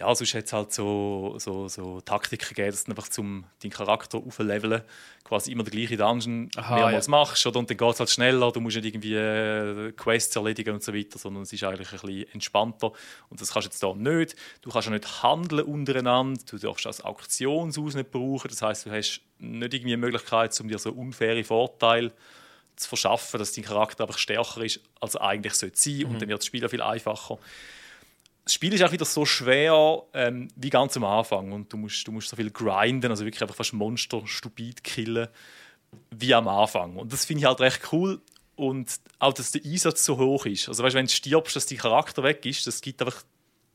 Ja, sonst hat es halt so, so, so Taktiken gegeben, dass du einfach zum deinen Charakter aufleveln quasi immer der gleiche Dungeon Aha, mehrmals ja. machst. Oder? Und dann geht es halt schneller, du musst nicht irgendwie äh, Quests erledigen und so weiter, sondern es ist eigentlich ein bisschen entspannter. Und das kannst du jetzt hier nicht. Du kannst auch nicht handeln untereinander, du darfst das Auktionsaus nicht brauchen. Das heißt, du hast nicht irgendwie eine Möglichkeit, um dir so unfaire Vorteile zu verschaffen, dass dein Charakter einfach stärker ist, als er eigentlich sollte sein. Und dann wird das Spiel auch viel einfacher. Das Spiel ist auch wieder so schwer ähm, wie ganz am Anfang. Und du musst, du musst so viel grinden, also wirklich einfach fast Monster stupid killen, wie am Anfang. Und das finde ich halt recht cool. Und auch, dass der Einsatz so hoch ist. Also, weißt, wenn du stirbst, dass dein Charakter weg ist, das gibt einfach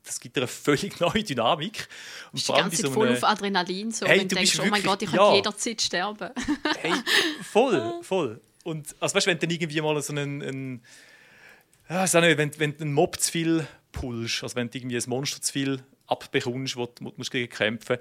das gibt dir eine völlig *laughs* neue Dynamik. Und Die ganze Zeit voll auf Adrenalin, so, Hey, wenn du denkst, bist oh mein wirklich- Gott, ich ja. kann jederzeit sterben. *laughs* Hey, voll, *laughs* voll. Und also weißt, wenn dann irgendwie mal so einen, einen ja, ich weiß auch nicht, wenn, wenn einen Mob zu viel pullst, also wenn du irgendwie ein Monster zu viel abbekommst, wo du, musst gegen kämpfen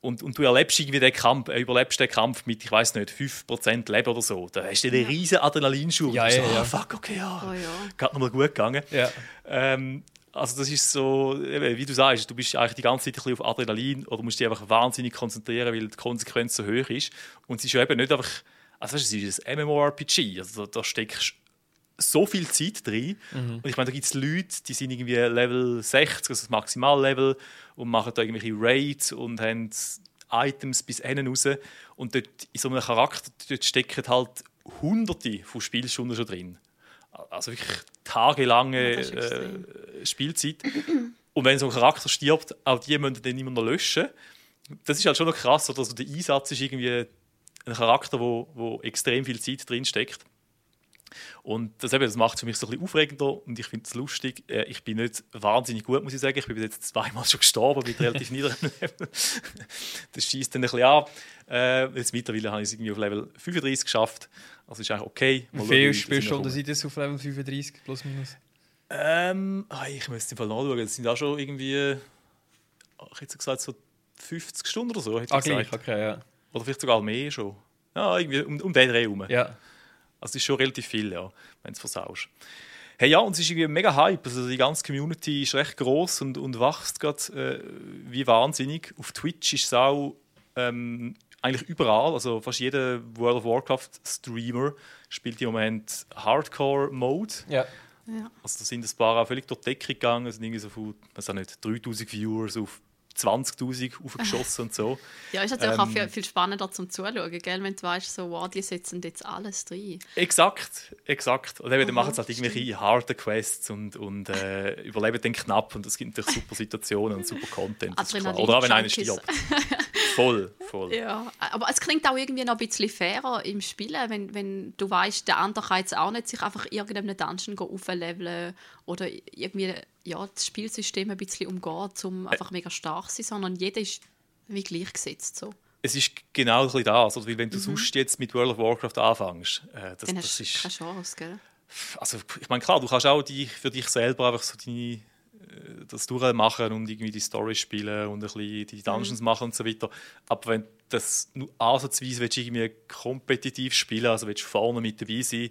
und, und du erlebst irgendwie den Kampf, äh, überlebst den Kampf mit, ich weiß nicht, 5% Leben oder so, da hast du einen riesen Adrenalinschub. Ja, Und ja, so, ja. ah, fuck, okay, ja, Oh ja. geht nochmal gut gegangen. Ja. Ähm, also das ist so, wie du sagst, du bist eigentlich die ganze Zeit ein bisschen auf Adrenalin oder musst dich einfach wahnsinnig konzentrieren, weil die Konsequenz so hoch ist. Und es ist ja eben nicht einfach, also es ist ein MMORPG, also da, da steckst so viel Zeit drin. Und ich meine, da gibt es Leute, die sind irgendwie Level 60, also das Maximallevel, und machen da irgendwelche Raids und haben Items bis hinten raus. Und dort in so einem Charakter dort stecken halt hunderte von Spielstunden schon drin. Also wirklich tagelange äh, Spielzeit. Und wenn so ein Charakter stirbt, auch die müssen dann immer noch löschen. Das ist halt schon noch krass? Also der Einsatz ist irgendwie ein Charakter, wo, wo extrem viel Zeit drin steckt. Und das, eben, das macht es für mich so ein bisschen aufregender und ich finde es lustig. Äh, ich bin nicht wahnsinnig gut, muss ich sagen. Ich bin jetzt zweimal *laughs* schon gestorben, bin relativ *laughs* niedrigem Level. Das schießt dann ein bisschen an. Äh, jetzt mittlerweile habe ich es irgendwie auf Level 35 geschafft. Also ist eigentlich okay. Mal wie ich Spielstunden rauskomme. sind das auf Level 35 plus minus? Ähm, ah, ich müsste im Fall nachschauen. Das sind auch schon irgendwie, äh, ich hätte gesagt, so 50 Stunden oder so. Hätte Ah, gleich, okay, ja. Oder vielleicht sogar mehr schon. Ja, irgendwie um, um den Dreh herum. Ja, Also das ist schon relativ viel, ja, wenn du es versaust. Hey, ja, und es ist irgendwie mega Hype. Also die ganze Community ist recht groß und, und wächst gerade äh, wie wahnsinnig. Auf Twitch ist es auch ähm, eigentlich überall. Also fast jeder World of Warcraft-Streamer spielt im Moment Hardcore-Mode. ja. Ja. Also da sind ein paar auch völlig durch die Decke gegangen. Es sind irgendwie so von, weiß auch nicht, 3000 Viewers auf 20.000 aufgeschossen und so. *laughs* ja, ist natürlich auch Ähm, viel, viel spannender zum Zuschauen, gell? wenn du weißt, so, wow, die setzen jetzt alles drin. Exakt, exakt. Und eben, dann Aha, machen sie halt irgendwelche harten Quests und, und äh, *laughs* überleben dann knapp und es gibt natürlich super Situationen und super Content. Oder auch wenn einer stirbt. *laughs* Voll, voll. Ja, aber es klingt auch irgendwie noch ein bisschen fairer im Spielen, wenn, wenn du weißt, der andere kann jetzt auch nicht sich einfach irgendeinem Dungeon aufleveln oder irgendwie ja, das Spielsystem ein bisschen umgehen, um einfach mega stark zu sein, sondern jeder ist wie gleichgesetzt. So. Es ist genau das. Also, weil wenn du sonst jetzt mit World of Warcraft anfängst, äh, das, Dann hast du ist... keine Chance, gell? Also, ich meine, klar, du kannst auch die, für dich selber einfach so deine, äh, das durchmachen und irgendwie die Story spielen und ein bisschen die Dungeons machen und so weiter. Aber wenn das nur ansatzweise willst, irgendwie kompetitiv spielen, also willst du vorne mit dabei sein,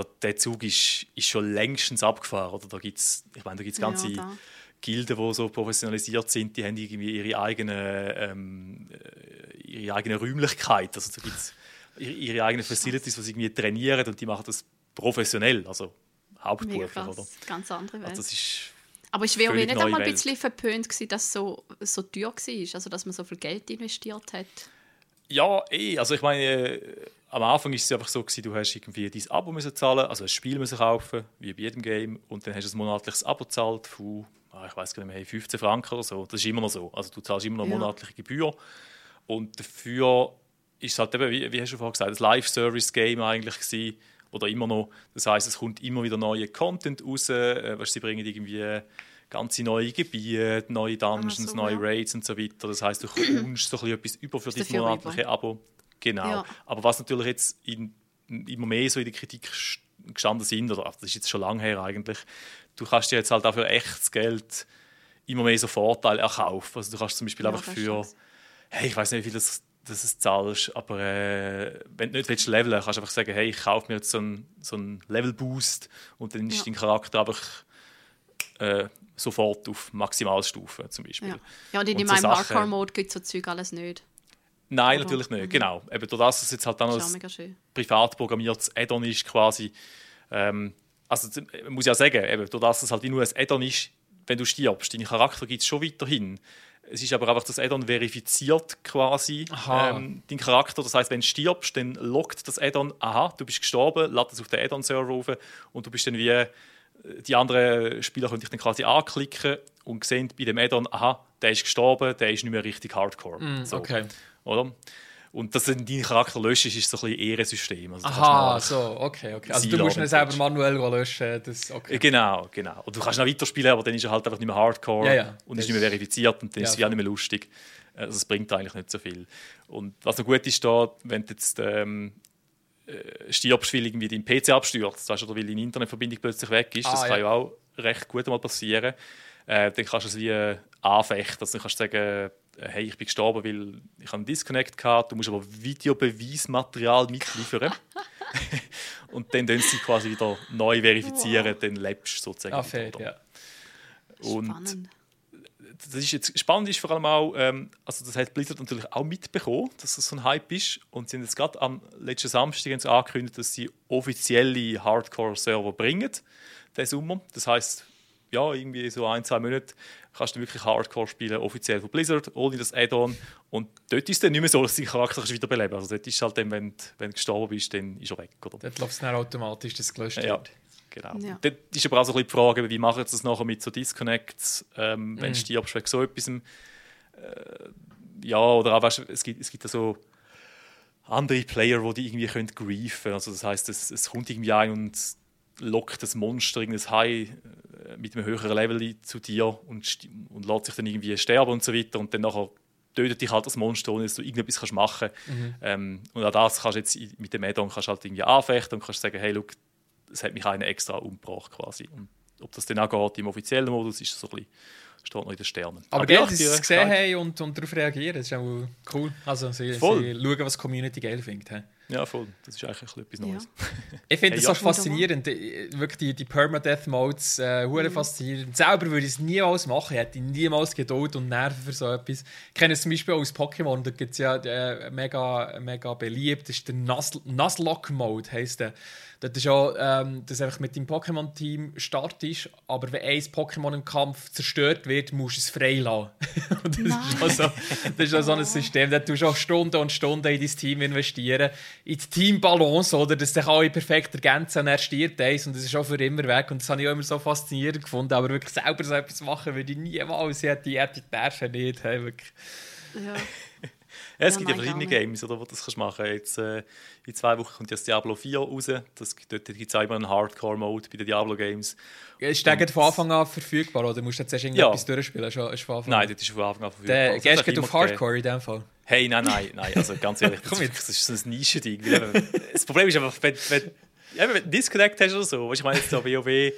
der Zug ist, ist schon längstens abgefahren. Oder da gibt's, ich meine, da gibt es Ja, ganze da. Gilden, die so professionalisiert sind, die haben irgendwie ihre eigene, ähm, äh, ihre eigene Räumlichkeit. Also da gibt es ihre, eigenen Facilities, die sie irgendwie trainieren und die machen das professionell, also hauptberuflich, oder? Ganz andere Welt. Also das ist aber WoW völlig nicht einmal ein bisschen verpönt gewesen, dass es so, so teuer war? Also, dass man so viel Geld investiert hat? Ja, eh. Also ich meine, äh, am Anfang ist es einfach so gewesen, du hast irgendwie dein Abo müssen zahlen, also ein Spiel müssen kaufen, wie bei jedem Game, und dann hast du ein monatliches Abo gezahlt von, ah, ich weiß gar nicht mehr, 15 Franken oder so. Das ist immer noch so. Also du zahlst immer noch Ja. monatliche Gebühr und dafür ist es halt eben, wie, wie hast du vorhin gesagt, ein Live-Service-Game eigentlich gewesen, oder immer noch. Das heißt, es kommt immer wieder neuer Content raus, äh, weißt, sie bringen irgendwie ganze neue Gebiete, neue Dungeons, so, neue ja. Raids und so weiter. Das heißt, du kommst so ein etwas über für dein monatliche Abo. Genau. Ja. Aber was natürlich jetzt in, immer mehr so in der Kritik st- gestanden sind, oder das ist jetzt schon lange her eigentlich, du kannst dir jetzt halt auch für echtes Geld immer mehr so Vorteile erkaufen. Also du kannst zum Beispiel Ja, einfach für, hey, ich weiß nicht, wie viel das, das es zahlst, aber äh, wenn du nicht willst leveln, kannst du einfach sagen, hey, ich kaufe mir jetzt so einen, so einen Level-Boost und dann ist Ja. dein Charakter einfach äh, sofort auf Maximalstufe zum Beispiel. Ja, ja und in Und so meinem Hardcore-Mode gibt es so Zeug alles nicht. Nein, Oder? natürlich nicht. Mhm. Genau. Eben durch das, dass es jetzt halt dann schön. privat programmiertes Add-on ist quasi. Ähm, also man muss ja sagen, eben, durch das, dass es halt nur ein Add-on ist, wenn du stirbst, deinen Charakter gibt es schon weiterhin. Es ist aber einfach das Add-on verifiziert quasi ähm, deinen Charakter. Das heißt, wenn du stirbst, dann lockt das Add-on, aha, du bist gestorben, lädt es auf den Add-on-Server rauf und du bist dann wie äh, die anderen Spieler können dich dann quasi anklicken und sehen bei dem Add-on, aha, der ist gestorben, der ist nicht mehr richtig Hardcore. So, okay. Oder? Und dass du deinen Charakter löscht, ist so ein bisschen Ehrensystem. Also, Aha, so, okay, okay. Also du musst ihn selber manuell löschen. Das, okay. Genau, genau. Und du kannst noch weiterspielen, aber dann ist er halt einfach nicht mehr Hardcore Ja, ja. und ist nicht mehr verifiziert und dann Ja, ist es auch nicht mehr lustig. Also es bringt eigentlich nicht so viel. Und was noch gut ist da, wenn du jetzt ähm, äh, stirbst, weil irgendwie dein PC abstürzt, weißt, oder weil deine Internetverbindung plötzlich weg ist, das Ah, kann ja. ja auch recht gut mal passieren, äh, dann kannst du es wie äh, anfechten. Also dann kannst du sagen, äh, hey, ich bin gestorben, weil ich habe einen Disconnect gehabt, du musst aber Videobeweismaterial mitliefern. *laughs* und dann sie quasi wieder neu verifizieren, dann lebst du sozusagen. Ah, oder? ja. Und Spannend. Das ist jetzt spannend ist vor allem auch, ähm, also das hat Blizzard natürlich auch mitbekommen, dass das so ein Hype ist und sie haben jetzt gerade am letzten Samstag haben angekündigt, dass sie offizielle Hardcore-Server bringen diesen Sommer. Das heißt, ja, irgendwie so ein, zwei Monate kannst du wirklich Hardcore spielen, offiziell von Blizzard, ohne das Add-on. Und dort ist es dann nicht mehr so, dass du deinen Charakter wiederbeleben kannst. Also dort ist es halt dann, wenn du, wenn du gestorben bist, dann ist er weg. Oder? Dort läuft es dann automatisch, dass es gelöscht Ja, wird. Genau. Ja. Dort ist aber auch so ein bisschen die Frage, wie machen sie das nachher mit so Disconnects, ähm, wenn du stirbst wegen so etwas. Äh, ja, oder auch, weißt, es gibt, es gibt so andere Player, die die irgendwie können griefen Also das heißt, es, es kommt irgendwie ein und lockt das Monster, irgendein Hai äh, mit einem höheren Level zu dir und, und lässt sich dann irgendwie sterben und so weiter und dann nachher tötet dich halt das Monster, ohne dass du irgendetwas kannst machen kannst. Ähm, und auch das kannst du jetzt mit dem Add-on kannst halt irgendwie anfechten und kannst sagen, hey, look, es hat mich einer extra umgebracht quasi. Und ob das dann auch geht im offiziellen Modus, ist so ein bisschen, steht noch in den Sternen. Aber ja, geil, dass sie die- es gesehen haben und, und darauf reagieren, das ist auch cool. Also sie, Voll. sie schauen, was die Community geil findet. hä? Ja, voll. Das ist eigentlich ein bisschen etwas Ja. Neues. *laughs* Ich finde Hey, das so ja. faszinierend. äh, Wirklich die, die Permadeath-Modes, äh, hure Mhm. faszinierend. Selber würde ich es niemals machen. Ich hätte niemals Geduld und Nerven für so etwas. Ich kenne es zum Beispiel auch aus Pokémon. Da gibt es ja äh, mega, mega beliebt. Das ist der Nuz- Nuzlocke-Mode, heisst der. Das ist ja, ähm, dass einfach mit deinem Pokémon-Team startest, aber wenn ein Pokémon im Kampf zerstört wird, musst du es freilassen. *laughs* und das ist, auch so, das ist auch so ein System. Da tust du auch Stunden und Stunden in dein Team investieren. In die Teambalance, oder? Dass sich alle perfekt ergänzen und er stirbt eins und das ist auch für immer weg. Und das habe ich auch immer so faszinierend gefunden. Aber wirklich selber so etwas machen würde ich niemals. Ich hätte die dürfen nicht. Hey, wirklich. Ja. Ja, es Ja, gibt ja verschiedene. Games, oder, wo du das kannst machen kannst. Äh, in zwei Wochen kommt das Diablo 4 raus. Das, dort gibt es auch immer einen Hardcore-Mode bei den Diablo-Games. Ist der von Anfang an verfügbar oder musst du jetzt erst Ja. irgendetwas durchspielen? Ist, ist von Nein, das ist von Anfang an verfügbar. Der Also, gehst du auf. Hardcore in dem Fall. Hey, nein, nein, nein. Also ganz *laughs* ehrlich, das, jetzt. das ist so ein Nischending. Das Problem ist einfach, wenn, wenn, ja, wenn du Disconnect hast oder so, weißt, du, ich meine jetzt so WoW,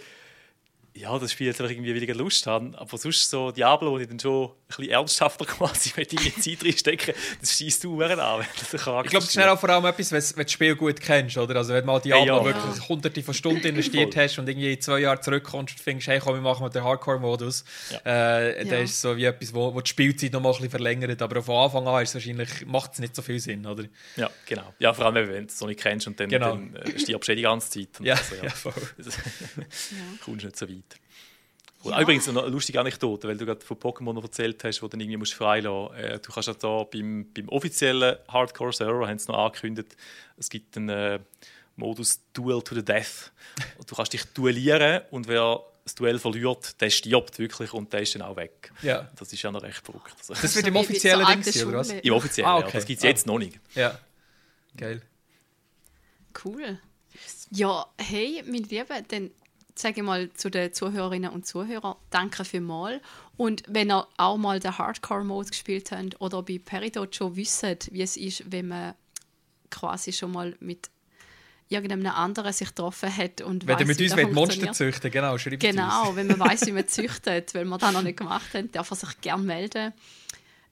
ja, das Spiel jetzt einfach irgendwie weniger Lust haben, aber sonst so Diablo, wo ich dann schon ein bisschen ernsthafter *laughs* quasi mit in die Zeit reinstecken, das schießt du an, Charakter Ich glaube, das ist auch vor allem etwas, wenn du das Spiel gut kennst, oder? Also wenn du mal Diablo Ja, ja. wirklich hunderte von Stunden investiert hast und irgendwie in zwei Jahre zurückkommst und findest, hey, komm, wir machen mal den Hardcore-Modus, Ja. äh, Ja. dann ist es so wie etwas, wo, wo die Spielzeit noch mal ein bisschen verlängert. Aber von Anfang an ist es wahrscheinlich, macht es nicht so viel Sinn, oder? Ja, genau. Ja, vor allem, wenn du es noch nicht kennst und dann, Genau. dann äh, stirbst du die ganze Zeit. *laughs* Und Ja, also, ja, voll. Ja. *laughs* kommst nicht so weit. Cool. Ja. Ah, Übrigens noch eine lustige Anekdote, weil du gerade von Pokémon erzählt hast, wo du dann irgendwie musst freilassen äh, Du kannst ja da beim, beim offiziellen Hardcore-Server, haben sie noch angekündigt, es gibt einen äh, Modus Duel to the Death. Und du kannst dich duellieren und wer das Duell verliert, der stirbt wirklich und der ist dann auch weg. Ja. Das ist ja noch recht verrückt. Also, Das wird *laughs* im offiziellen Ding sein, oder was? Im offiziellen, Ah, ja. okay. Das gibt es Ah. jetzt noch nicht. Ja. Geil. Cool. Ja, hey, meine Lieben, dann sage ich mal zu den Zuhörerinnen und Zuhörern, danke vielmals. Und wenn ihr auch mal den Hardcore-Mode gespielt habt oder bei Peridot schon wisst, wie es ist, wenn man quasi schon mal mit irgendeinem anderen sich getroffen hat und Wenn weiss, mit uns Monster züchten genau, schreibt es uns. Genau, wenn man weiß, wie man *laughs* züchtet, weil man das noch nicht gemacht hat, darf er sich gerne melden.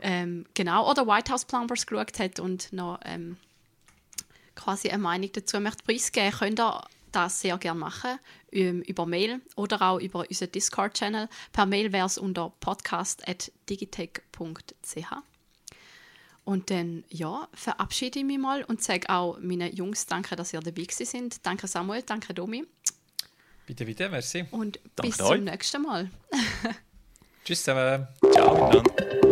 Ähm, genau, oder White House Plumbers geschaut hat und noch ähm, quasi eine Meinung dazu möchte preisgeben, könnt ihr das sehr gerne machen, ähm, über Mail oder auch über unseren Discord-Channel. Per Mail wäre es unter podcast.digitech.ch. Und dann, ja, verabschiede ich mich mal und sage auch meinen Jungs danke, dass ihr dabei gewesen sind. Danke Samuel, danke Domi Bitte, bitte, merci. und Danke bis euch. zum nächsten Mal. *laughs* Tschüss zusammen. Ciao miteinander.